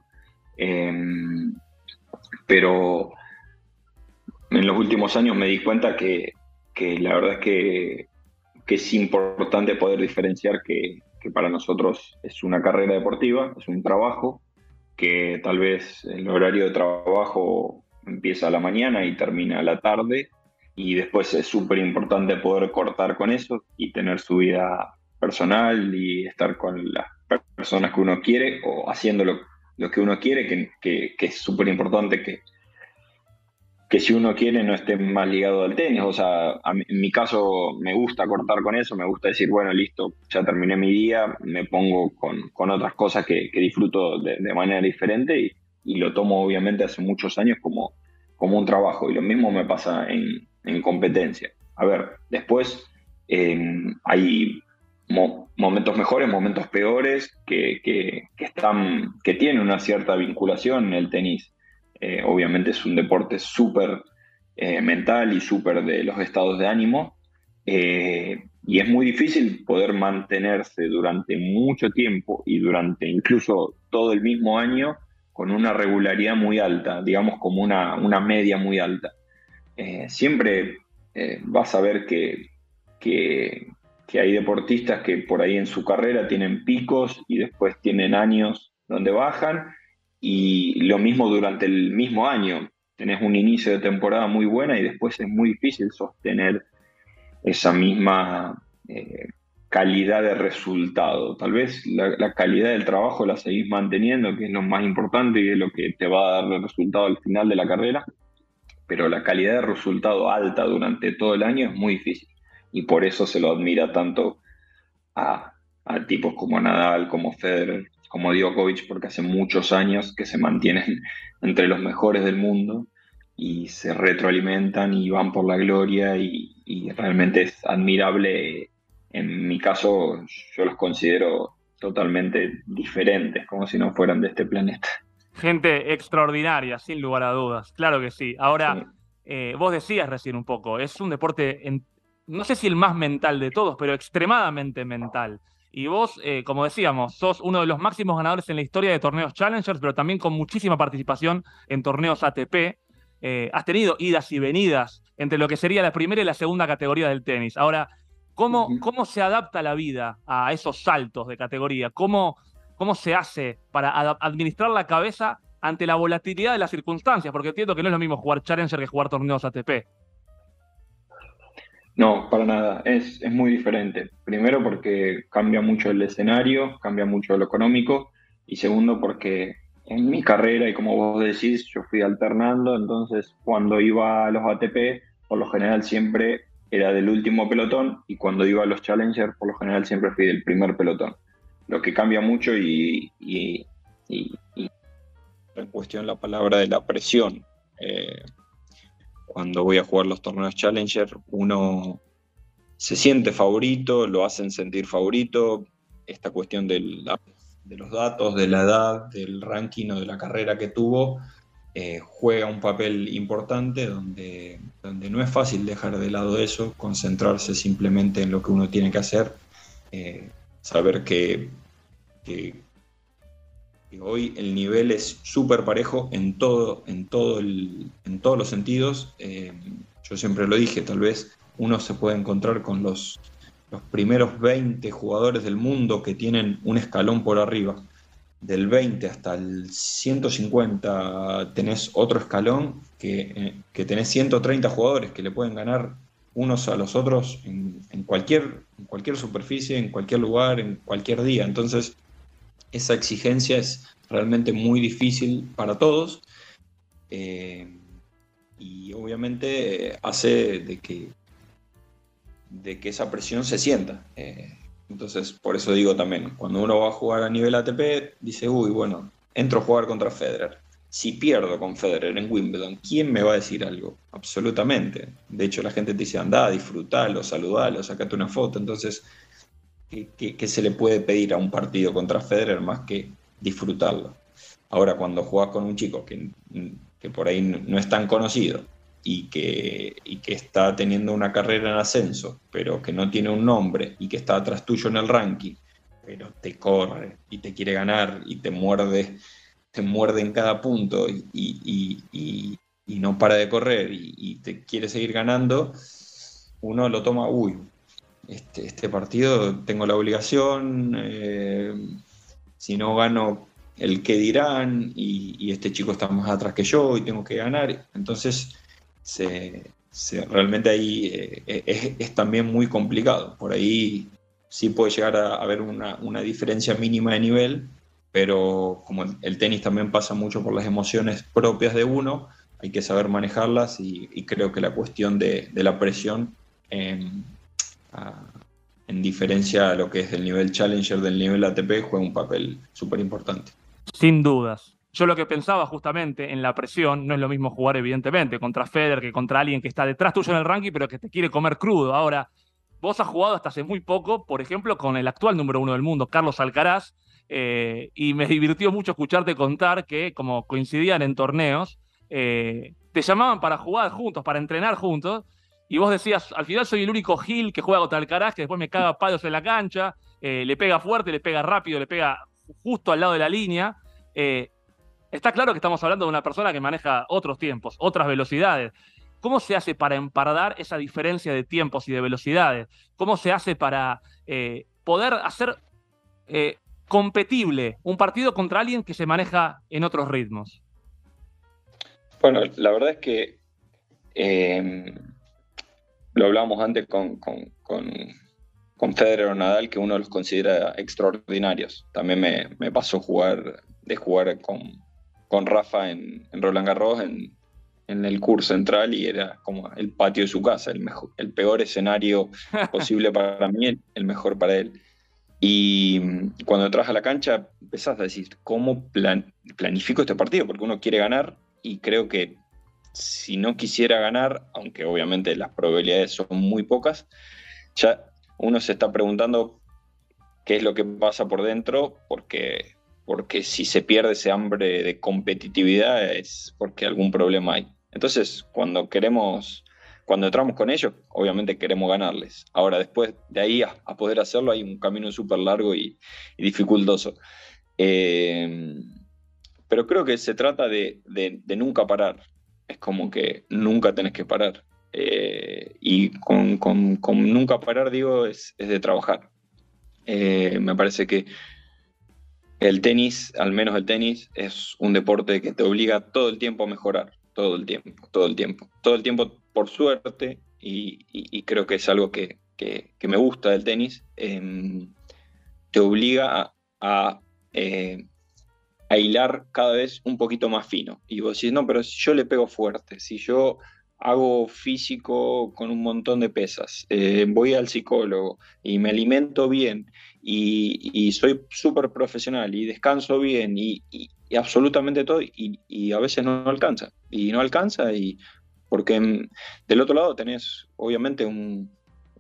Em, pero en los últimos años me di cuenta que, la verdad es que, es importante poder diferenciar que, para nosotros es una carrera deportiva, es un trabajo, que tal vez el horario de trabajo empieza a la mañana y termina a la tarde, y después es súper importante poder cortar con eso y tener su vida personal y estar con las personas que uno quiere o haciéndolo lo que uno quiere, que, es súper importante que, que si uno quiere no esté más ligado al tenis. O sea, en mi caso me gusta cortar con eso, me gusta decir, bueno, listo, ya terminé mi día, me pongo con, otras cosas que, disfruto de, manera diferente y, lo tomo obviamente hace muchos años como, como un trabajo. Y lo mismo me pasa en, competencia. A ver, después eh, hay momentos mejores, momentos peores, que, están, que tienen una cierta vinculación en el tenis. Eh, obviamente es un deporte súper eh, mental y súper de los estados de ánimo. Eh, y es muy difícil poder mantenerse durante mucho tiempo y durante incluso todo el mismo año con una regularidad muy alta, digamos como una, una media muy alta. siempre vas a ver que, que, que hay deportistas que por ahí en su carrera tienen picos y después tienen años donde bajan y lo mismo durante el mismo año. Tenés un inicio de temporada muy buena y después es muy difícil sostener esa misma eh, calidad de resultado. Tal vez la, calidad del trabajo la seguís manteniendo, que es lo más importante y es lo que te va a dar el resultado al final de la carrera, pero la calidad de resultado alta durante todo el año es muy difícil y por eso se lo admira tanto a, tipos como Nadal, como Federer, como Djokovic, porque hace muchos años que se mantienen entre los mejores del mundo y se retroalimentan y van por la gloria y, realmente es admirable. En mi caso, yo los considero totalmente diferentes, como si no fueran de este planeta. Gente extraordinaria, sin lugar a dudas, claro que sí. Ahora, eh, vos decías recién un poco, es un deporte en, no sé si el más mental de todos, pero extremadamente mental. Y vos, eh, como decíamos, sos uno de los máximos ganadores en la historia de torneos Challengers, pero también con muchísima participación en torneos ATP. Eh, has tenido idas y venidas entre lo que sería la primera y la segunda categoría del tenis. Ahora, ¿cómo, cómo se adapta la vida a esos saltos de categoría? ¿Cómo, cómo se hace para administrar la cabeza ante la volatilidad de las circunstancias? Porque entiendo que no es lo mismo jugar Challenger que jugar torneos ATP. No, para nada. Es, muy diferente. Primero porque cambia mucho el escenario, cambia mucho lo económico y segundo porque en mi carrera y como vos decís, yo fui alternando, entonces cuando iba a los ATP, por lo general siempre era del último pelotón y cuando iba a los Challengers, por lo general siempre fui del primer pelotón. Lo que cambia mucho y, en cuestión la palabra de la presión. Eh, cuando voy a jugar los torneos Challenger, uno se siente favorito, lo hacen sentir favorito. Esta cuestión de, los datos, de la edad, del ranking o de la carrera que tuvo, eh, juega un papel importante donde, donde no es fácil dejar de lado eso, concentrarse simplemente en lo que uno tiene que hacer, eh, saber que, hoy el nivel es súper parejo en, todo, en, todo en todos los sentidos. Eh, yo siempre lo dije, tal vez uno se puede encontrar con los, los primeros 20 jugadores del mundo que tienen un escalón por arriba. Del 20 hasta el 150 tenés otro escalón que, que tenés 130 jugadores que le pueden ganar unos a los otros en, cualquier, en cualquier superficie, en cualquier lugar, en cualquier día. Entonces, esa exigencia es realmente muy difícil para todos eh, y obviamente hace de que de que esa presión se sienta. Eh, entonces, por eso digo también, cuando uno va a jugar a nivel ATP, dice, uy, bueno, entro a jugar contra Federer. Si pierdo con Federer en Wimbledon, ¿quién me va a decir algo? Absolutamente. De hecho, la gente te dice, anda, disfrutalo, saludalo, sacate una foto. Entonces, ¿qué, se le puede pedir a un partido contra Federer más que disfrutarlo? Ahora, cuando juegas con un chico que, que por ahí no es tan conocido, y que, que está teniendo una carrera en ascenso, pero que no tiene un nombre y que está atrás tuyo en el ranking, pero te corre y te quiere ganar y te muerde, te muerde en cada punto y, no para de correr y, te quiere seguir ganando, uno lo toma, uy, este, este partido tengo la obligación, eh, si no gano el que dirán y, este chico está más atrás que yo y tengo que ganar. Entonces se, realmente ahí eh, es, también muy complicado. Por ahí sí puede llegar a haber una, diferencia mínima de nivel, pero como el, tenis también pasa mucho por las emociones propias de uno, hay que saber manejarlas y, creo que la cuestión de, la presión, en diferencia a lo que es el nivel Challenger del nivel ATP, juega un papel súper importante. Sin dudas. Yo lo que pensaba justamente en la presión, no es lo mismo jugar evidentemente contra Federer que contra alguien que está detrás tuyo en el ranking, pero que te quiere comer crudo. Ahora, vos has jugado hasta hace muy poco, por ejemplo, con el actual número uno del mundo, Carlos Alcaraz, eh, y me divirtió mucho escucharte contar que, como coincidían en torneos, eh, te llamaban para jugar juntos, para entrenar juntos, y vos decías, al final soy el único Gil que juega contra Alcaraz, que después me caga palos en la cancha, eh, le pega fuerte, le pega rápido, le pega justo al lado de la línea. Está claro que estamos hablando de una persona que maneja otros tiempos, otras velocidades. ¿Cómo se hace para empardar esa diferencia de tiempos y de velocidades? ¿Cómo se hace para eh, poder hacer eh, competible un partido contra alguien que se maneja en otros ritmos? Bueno, la verdad es que eh, lo hablábamos antes con, con, con, Federer o Nadal, que uno los considera extraordinarios. También me, me pasó jugar, de jugar con, con Rafa en, Roland Garros en, el curso central y era como el patio de su casa, el, mejor, el peor escenario posible para mí, el mejor para él. Y cuando entras a la cancha empezás a decir, ¿cómo planifico este partido? Porque uno quiere ganar y creo que si no quisiera ganar, aunque obviamente las probabilidades son muy pocas, ya uno se está preguntando qué es lo que pasa por dentro, porque porque si se pierde ese hambre de competitividad es porque algún problema hay. Entonces, cuando queremos, cuando entramos con ellos, obviamente queremos ganarles. Ahora, después de ahí a, poder hacerlo, hay un camino súper largo y, dificultoso. Eh, pero creo que se trata de, nunca parar. Es como que nunca tenés que parar. Eh, y con, nunca parar, digo, es, de trabajar. Eh, me parece que el tenis, al menos el tenis, es un deporte que te obliga todo el tiempo a mejorar, todo el tiempo, todo el tiempo, todo el tiempo por suerte, y, creo que es algo que, me gusta del tenis, em, te obliga a, eh, a hilar cada vez un poquito más fino. Y vos decís, no, pero si yo le pego fuerte, si yo hago físico con un montón de pesas, eh, voy al psicólogo y me alimento bien y, soy súper profesional y descanso bien y, absolutamente todo y, a veces no alcanza. Y no alcanza y porque del otro lado tenés obviamente un,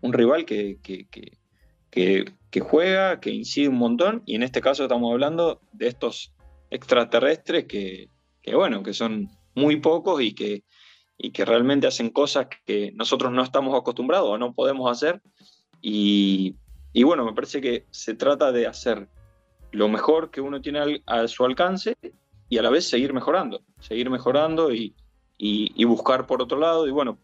rival que, que, que, juega, que incide un montón y en este caso estamos hablando de estos extraterrestres que, bueno, que son muy pocos y que, y que realmente hacen cosas que nosotros no estamos acostumbrados o no podemos hacer. Y, bueno, me parece que se trata de hacer lo mejor que uno tiene a su alcance y a la vez seguir mejorando, seguir mejorando y, y, buscar por otro lado. Y bueno,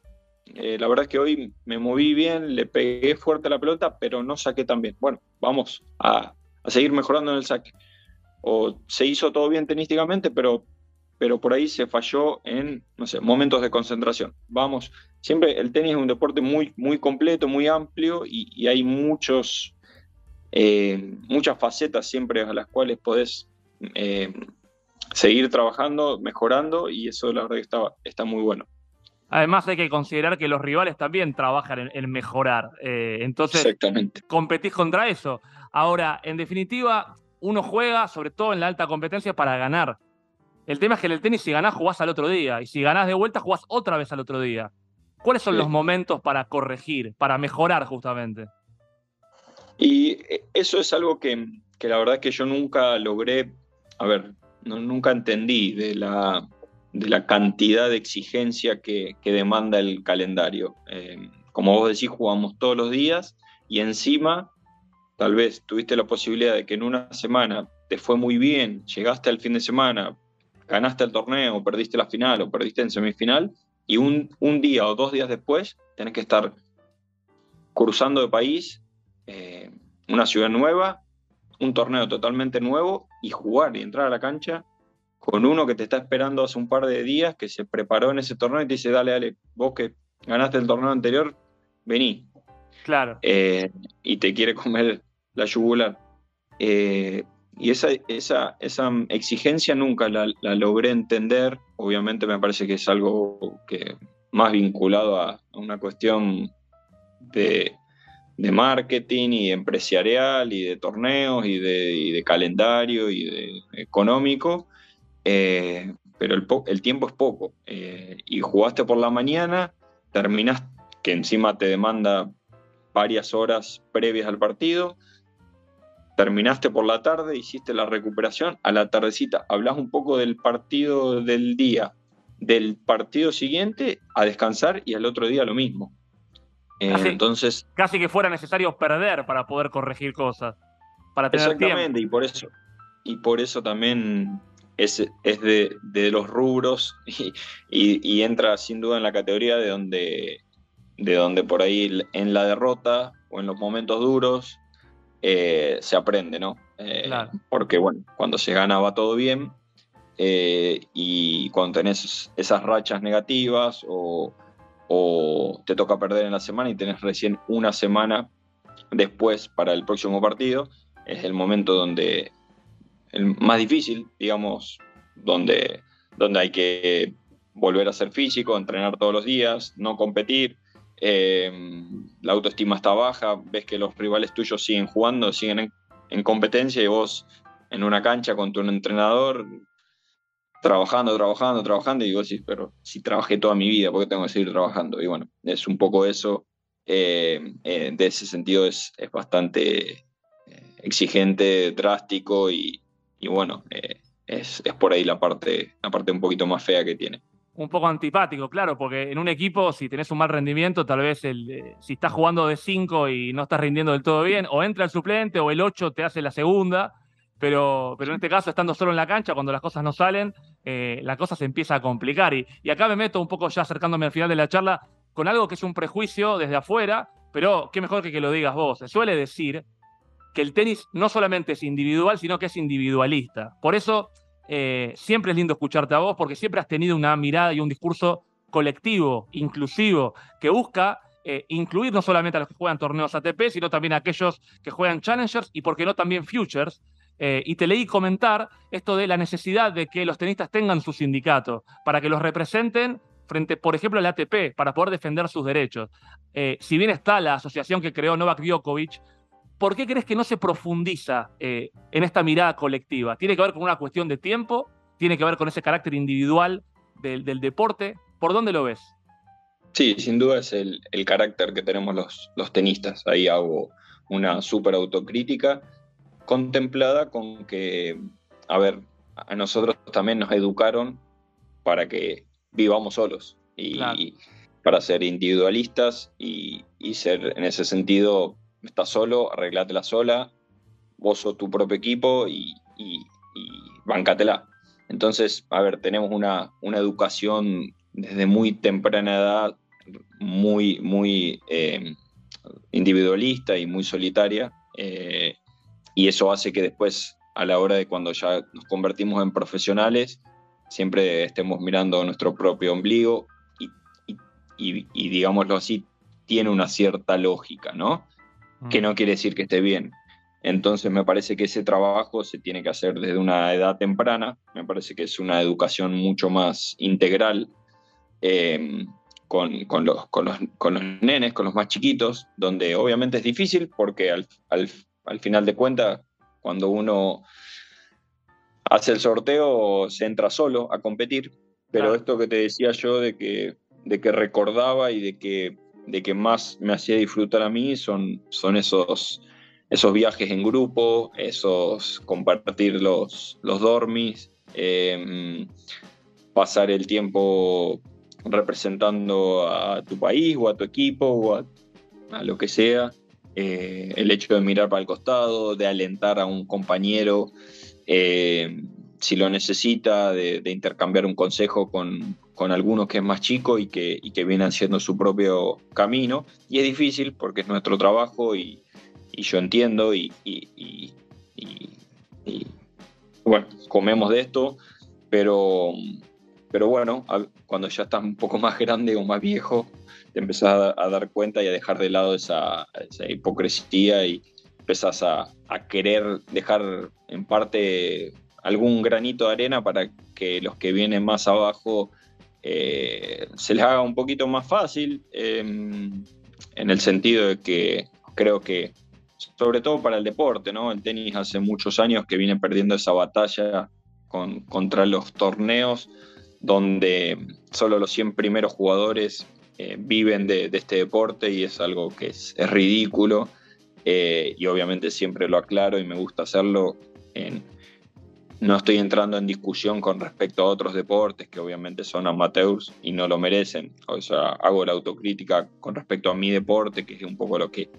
eh, la verdad es que hoy me moví bien, le pegué fuerte a la pelota, pero no saqué tan bien. Bueno, vamos a, a seguir mejorando en el saque o se hizo todo bien tenísticamente, pero, pero por ahí se falló en, no sé, momentos de concentración. Vamos, siempre el tenis es un deporte muy, muy completo, muy amplio y, hay muchos, eh, muchas facetas siempre a las cuales podés eh, seguir trabajando, mejorando y eso la verdad que está, está muy bueno. Además hay que considerar que los rivales también trabajan en, mejorar. Eh, entonces, Exactamente. competís contra eso. Ahora, en definitiva, uno juega, sobre todo en la alta competencia, para ganar. El tema es que en el tenis, si ganás, jugás al otro día. Y si ganás de vuelta, jugás otra vez al otro día. ¿Cuáles son los momentos para corregir, para mejorar justamente? Y eh, eso es algo que, la verdad que yo nunca logré, a ver, nunca entendí de la, de la cantidad de exigencia que, demanda el calendario. Eh, como vos decís, jugamos todos los días y encima tal vez tuviste la posibilidad de que en una semana te fue muy bien, llegaste al fin de semana, ganaste el torneo, perdiste la final o perdiste en semifinal, y un, un día o dos días después tenés que estar cruzando de país, eh, una ciudad nueva, un torneo totalmente nuevo y jugar y entrar a la cancha con uno que te está esperando hace un par de días, que se preparó en ese torneo y te dice, dale, dale, vos que ganaste el torneo anterior, vení, Claro. Eh, y te quiere comer la yugular. Eh, y esa, esa, esa, exigencia nunca la, logré entender. Obviamente me parece que es algo que más vinculado a, una cuestión de, marketing y empresarial y de torneos y de, calendario y de económico. Eh, pero el, tiempo es poco. y jugaste por la mañana, terminas que encima te demanda varias horas previas al partido, terminaste por la tarde, hiciste la recuperación, a la tardecita hablas un poco del partido del día, del partido siguiente a descansar y al otro día lo mismo. Eh, entonces, casi que fuera necesario perder para poder corregir cosas. Para tener exactamente, y por eso, y por eso también es, es de, los rubros y, entra sin duda en la categoría de donde de donde por ahí en la derrota o en los momentos duros eh, se aprende, ¿no? Eh, porque, bueno, cuando se gana va todo bien eh, y cuando tenés esas rachas negativas o, te toca perder en la semana y tenés recién una semana después para el próximo partido, es el momento donde, el más difícil, digamos, donde, donde hay que volver a ser físico, entrenar todos los días, no competir, Em, la autoestima está baja, ves que los rivales tuyos siguen jugando, siguen en, competencia y vos en una cancha con tu entrenador trabajando, trabajando, trabajando y vos decís, pero si trabajé toda mi vida, ¿por qué tengo que seguir trabajando? Y bueno, es un poco eso, eh, eh, de ese sentido es, bastante eh, exigente, drástico y, bueno, es, es, por ahí la parte, la parte un poquito más fea que tiene un poco antipático, claro, porque en un equipo, si tenés un mal rendimiento, tal vez el, eh, si estás jugando de 5 y no estás rindiendo del todo bien, o entra el suplente o el 8 te hace la segunda, pero, pero en este caso, estando solo en la cancha, cuando las cosas no salen, eh, la cosa se empieza a complicar. Y, y acá me meto un poco ya acercándome al final de la charla con algo que es un prejuicio desde afuera, pero qué mejor que que lo digas vos. Se suele decir que el tenis no solamente es individual, sino que es individualista. Por eso eh, siempre es lindo escucharte a vos porque siempre has tenido una mirada y un discurso colectivo, inclusivo, que busca eh, incluir no solamente a los que juegan torneos ATP, sino también a aquellos que juegan Challengers y, por qué no, también Futures. Eh, y te leí comentar esto de la necesidad de que los tenistas tengan su sindicato para que los representen frente, por ejemplo, al ATP, para poder defender sus derechos. Si bien está la asociación que creó Novak Djokovic, ¿por qué crees que no se profundiza eh, en esta mirada colectiva? ¿Tiene que ver con una cuestión de tiempo? ¿Tiene que ver con ese carácter individual del, deporte? ¿Por dónde lo ves? Sí, sin duda es el, carácter que tenemos los, los tenistas. Ahí hago una súper autocrítica contemplada con que, a ver, a nosotros también nos educaron para que vivamos solos y para ser individualistas y, ser en ese sentido, estás solo, arreglátela sola, vos sos tu propio equipo y, y, bancatela. Entonces, a ver, tenemos una, una educación desde muy temprana edad muy, muy eh, individualista y muy solitaria. Eh, y eso hace que después, a la hora de cuando ya nos convertimos en profesionales, siempre estemos mirando nuestro propio ombligo y, y, digámoslo así, tiene una cierta lógica, ¿no? Que no quiere decir que esté bien. Entonces me parece que ese trabajo se tiene que hacer desde una edad temprana, me parece que es una educación mucho más integral eh, con, con, los, con, los, con, los, nenes, con los más chiquitos, donde obviamente es difícil porque al, al, al final de cuentas, cuando uno hace el sorteo, se entra solo a competir. Pero esto que te decía yo de que, de que recordaba y de que, de que más me hacía disfrutar a mí son, son esos, esos viajes en grupo, esos compartir los, los dormis, em, pasar el tiempo representando a tu país o a tu equipo o a, lo que sea. Eh, el hecho de mirar para el costado, de alentar a un compañero, eh, si lo necesita, de, intercambiar un consejo con, con alguno que es más chico y que, y que viene haciendo su propio camino. Y es difícil porque es nuestro trabajo y, yo entiendo y, bueno, comemos de esto, pero, pero bueno, cuando ya estás un poco más grande o más viejo, te empezás a, dar cuenta y a dejar de lado esa, hipocresía y empezás a, querer dejar en parte algún granito de arena para que los que vienen más abajo eh, se les haga un poquito más fácil, em, en el sentido de que creo que, sobre todo para el deporte, ¿no? el tenis hace muchos años que viene perdiendo esa batalla con, contra los torneos donde solo los 100 primeros jugadores eh, viven de, este deporte y es algo que es, ridículo. Eh, y obviamente siempre lo aclaro y me gusta hacerlo. No estoy entrando en discusión con respecto a otros deportes que obviamente son amateurs y no lo merecen. O sea, hago la autocrítica con respecto a mi deporte, que es un poco lo que,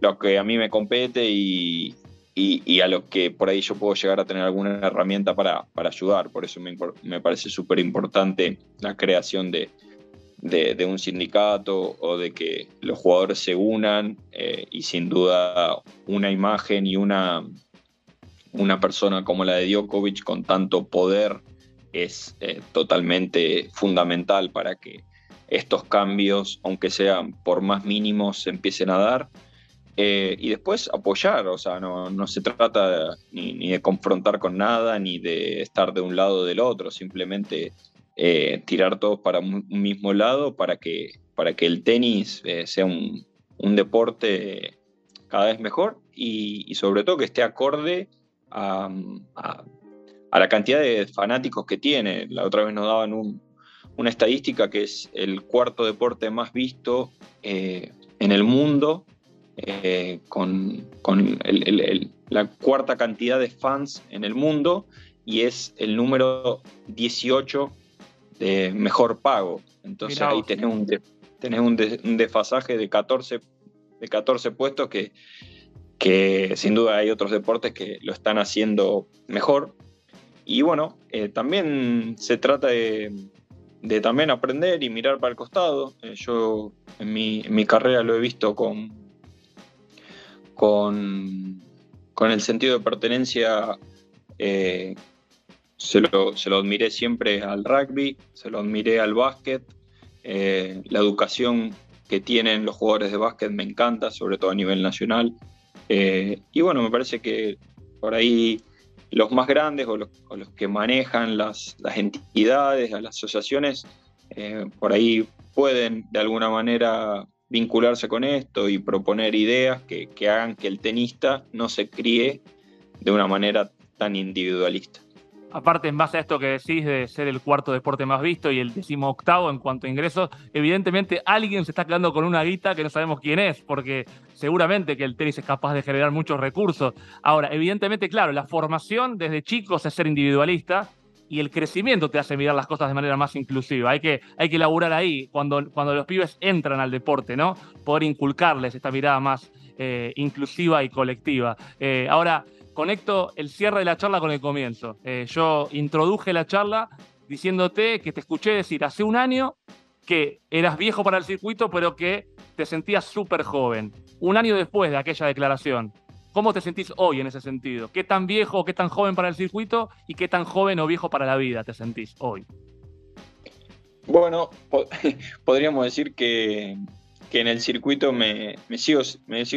lo que a mí me compete y, y, a lo que por ahí yo puedo llegar a tener alguna herramienta para, para ayudar. Por eso me, me parece súper importante la creación de, de, un sindicato o de que los jugadores se unan eh, y sin duda una imagen y una, una persona como la de Djokovic con tanto poder es eh, totalmente fundamental para que estos cambios, aunque sean por más mínimos, se empiecen a dar. Eh, y después apoyar, o sea, no, no se trata ni, de confrontar con nada, ni de estar de un lado o del otro, simplemente eh, tirar todos para un mismo lado para que, para que el tenis sea un, un, deporte cada vez mejor y, sobre todo que esté acorde a, a, a, la cantidad de fanáticos que tiene. La otra vez nos daban un, una estadística que es el cuarto deporte más visto en el mundo eh, con, con la cuarta cantidad de fans en el mundo y es el número 18 de mejor pago. Entonces ahí tenés, un, tenés un, desfasaje de 14, de 14 puestos que, que sin duda hay otros deportes que lo están haciendo mejor. Y bueno, eh, también se trata de, también aprender y mirar para el costado. Eh, yo en mi, carrera lo he visto con, con, el sentido de pertenencia, eh, se, lo, se, lo, admiré siempre al rugby, se lo admiré al básquet, la educación que tienen los jugadores de básquet me encanta, sobre todo a nivel nacional. Eh, y bueno, me parece que por ahí los más grandes o los, que manejan las, entidades, las asociaciones, eh, por ahí pueden de alguna manera vincularse con esto y proponer ideas que, que hagan que el tenista no se críe de una manera tan individualista. Aparte, en base a esto que decís de ser el cuarto deporte más visto y el décimo octavo en cuanto a ingresos, evidentemente alguien se está quedando con una guita que no sabemos quién es, porque seguramente que el tenis es capaz de generar muchos recursos. Ahora, evidentemente, claro, la formación desde chicos es ser individualista y el crecimiento te hace mirar las cosas de manera más inclusiva. Hay que, hay que laburar ahí, cuando, cuando los pibes entran al deporte, ¿no? Poder inculcarles esta mirada más eh, inclusiva y colectiva. Eh, ahora, conecto el cierre de la charla con el comienzo. Eh, yo introduje la charla diciéndote que te escuché decir hace un año que eras viejo para el circuito, pero que te sentías súper joven. Un año después de aquella declaración, ¿cómo te sentís hoy en ese sentido? ¿Qué tan viejo o qué tan joven para el circuito y qué tan joven o viejo para la vida te sentís hoy? Bueno, podríamos decir que, en el circuito me, sigo,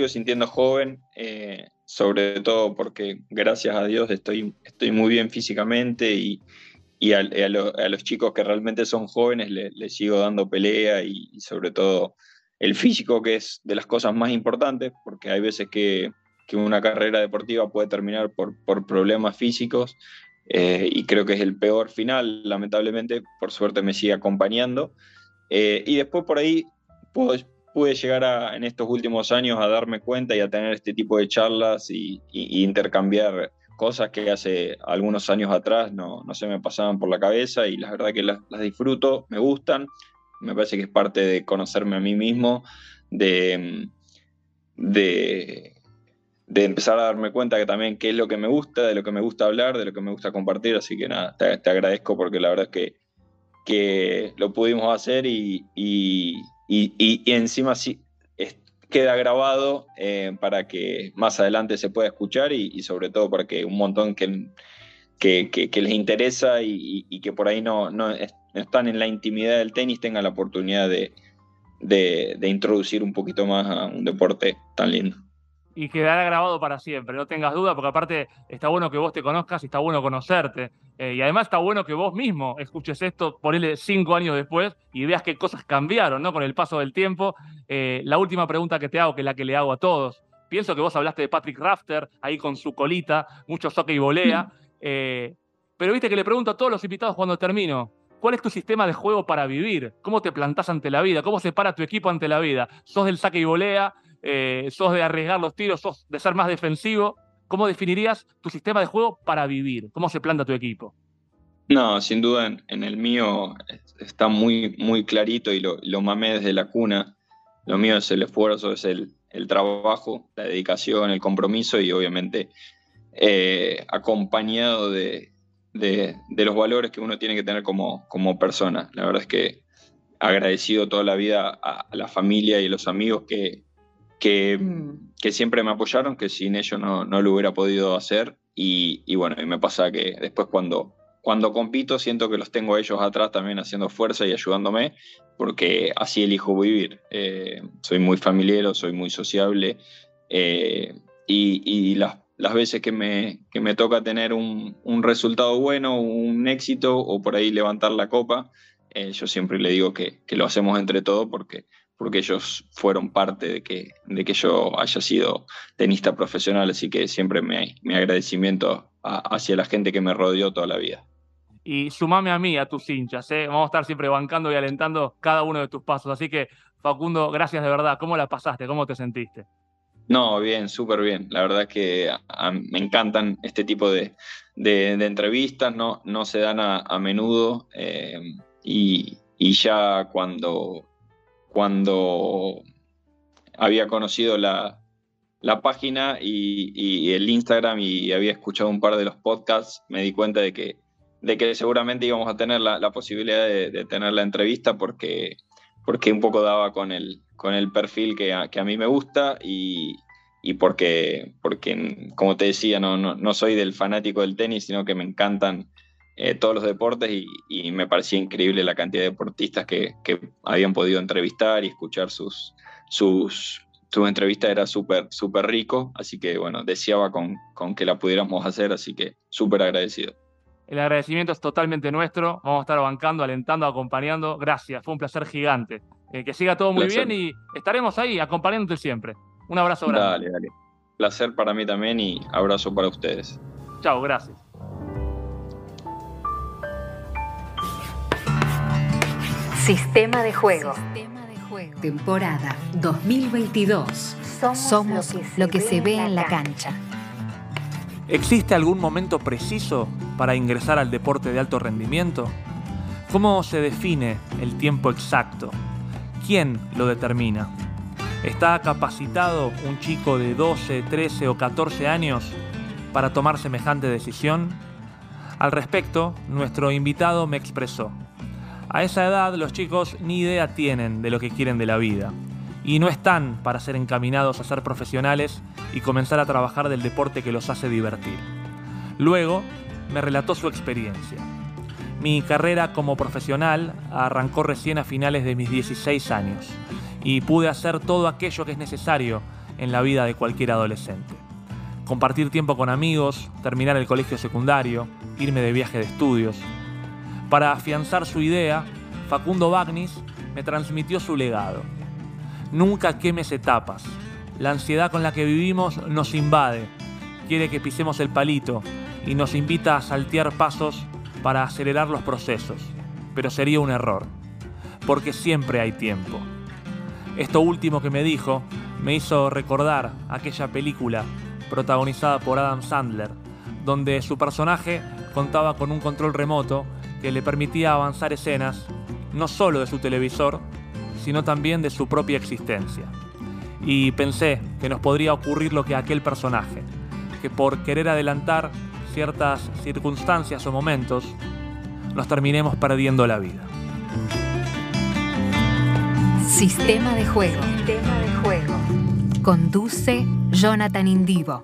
sintiendo joven. Eh, sobre todo porque gracias a Dios estoy, estoy muy bien físicamente y, a, los chicos que realmente son jóvenes les sigo dando pelea y, sobre todo el físico que es de las cosas más importantes porque hay veces que, una carrera deportiva puede terminar por, por problemas físicos eh, y creo que es el peor final, lamentablemente, por suerte me sigue acompañando. Eh, y después por ahí puedo, pude llegar en estos últimos años a darme cuenta y a tener este tipo de charlas y, intercambiar cosas que hace algunos años atrás no, no, se me pasaban por la cabeza y la verdad que las, disfruto, me gustan, me parece que es parte de conocerme a mí mismo, de, de, empezar a darme cuenta que también qué es lo que me gusta, de lo que me gusta hablar, de lo que me gusta compartir, así que nada, te, agradezco porque la verdad es que, que lo pudimos hacer y y, encima sí, queda grabado eh, para que más adelante se pueda escuchar y, sobre todo para que un montón que, que, les interesa y, que por ahí no, no, están en la intimidad del tenis tengan la oportunidad de, de introducir un poquito más a un deporte tan lindo y quedará grabado para siempre, no tengas duda, porque aparte está bueno que vos te conozcas y está bueno conocerte. Eh, y además está bueno que vos mismo escuches esto, ponele cinco años después y veas qué cosas cambiaron ¿no? con el paso del tiempo. Eh, la última pregunta que te hago, que es la que le hago a todos. Pienso que vos hablaste de Patrick Rafter, ahí con su colita, mucho soque y volea. Eh, pero viste que le pregunto a todos los invitados cuando termino, ¿Cuál es tu sistema de juego para vivir? ¿Cómo te plantás ante la vida? ¿Cómo se para tu equipo ante la vida? ¿Sos del saque y volea? Eh, sos de arriesgar los tiros, sos de ser más defensivo. ¿Cómo definirías tu sistema de juego para vivir? ¿Cómo se planta tu equipo? No, sin duda en, el mío está muy, muy clarito y lo, lo, mamé desde la cuna. Lo mío es el esfuerzo, es el, trabajo, la dedicación, el compromiso y obviamente eh, acompañado de, los valores que uno tiene que tener como, como persona. La verdad es que agradecido toda la vida a, a la familia y los amigos que, que, que, siempre me apoyaron, que sin ellos no, no lo hubiera podido hacer. Y, y, bueno, y me pasa que después cuando, cuando compito siento que los tengo a ellos atrás también haciendo fuerza y ayudándome, porque así elijo vivir. Eh, soy muy familiar, soy muy sociable eh, y, y las, las, veces que me, que me toca tener un, un, resultado bueno, un éxito o por ahí levantar la copa, eh, yo siempre le digo que, que lo hacemos entre todos porque porque ellos fueron parte de que, de que yo haya sido tenista profesional, así que siempre mi, mi agradecimiento hacia la gente que me rodeó toda la vida. Y sumame a mí, a tus hinchas, ¿eh? vamos a estar siempre bancando y alentando cada uno de tus pasos, así que Facundo, gracias de verdad, ¿cómo la pasaste? ¿Cómo te sentiste? No, bien, súper bien. La verdad que me encantan este tipo de, de, entrevistas, no, no se dan a, menudo eh, y, y, ya cuando cuando había conocido la, página y, el Instagram y había escuchado un par de los podcasts, me di cuenta de que, de que seguramente íbamos a tener la, posibilidad de, tener la entrevista porque, porque un poco daba con el, con el perfil que a, que a mí me gusta y, porque, porque, como te decía, no, no, soy del fanático del tenis, sino que me encantan eh, todos los deportes y, me parecía increíble la cantidad de deportistas que, habían podido entrevistar y escuchar sus, sus, su entrevista era súper, súper rico, así que bueno, deseaba con, con que la pudiéramos hacer, así que súper agradecido. El agradecimiento es totalmente nuestro. Vamos a estar bancando, alentando, acompañando. Gracias, fue un placer gigante. Eh, que siga todo muy bien y estaremos ahí acompañándote siempre. Un abrazo grande. Dale, dale. Placer para mí también y abrazo para ustedes. Chao, gracias. Sistema de juego. Temporada 2022. Somos, lo que, se, ve, en la cancha. ¿Existe algún momento preciso para ingresar al deporte de alto rendimiento? ¿Cómo se define el tiempo exacto? ¿Quién lo determina? ¿Está capacitado un chico de 12, 13 o 14 años para tomar semejante decisión? Al respecto, nuestro invitado me expresó. A esa edad los chicos ni idea tienen de lo que quieren de la vida y no están para ser encaminados a ser profesionales y comenzar a trabajar del deporte que los hace divertir. Luego me relató su experiencia. Mi carrera como profesional arrancó recién a finales de mis 16 años y pude hacer todo aquello que es necesario en la vida de cualquier adolescente. Compartir tiempo con amigos, terminar el colegio secundario, irme de viaje de estudios, para afianzar su idea, Facundo Bagnis me transmitió su legado. Nunca quemes etapas. La ansiedad con la que vivimos nos invade, quiere que pisemos el palito y nos invita a saltear pasos para acelerar los procesos, pero sería un error, porque siempre hay tiempo. Esto último que me dijo me hizo recordar aquella película protagonizada por Adam Sandler, donde su personaje contaba con un control remoto que le permitía avanzar escenas no solo de su televisor, sino también de su propia existencia. Y pensé que nos podría ocurrir lo que aquel personaje, que por querer adelantar ciertas circunstancias o momentos, nos terminemos perdiendo la vida. Sistema de juego. Sistema de juego. Conduce Jonathan Indivo.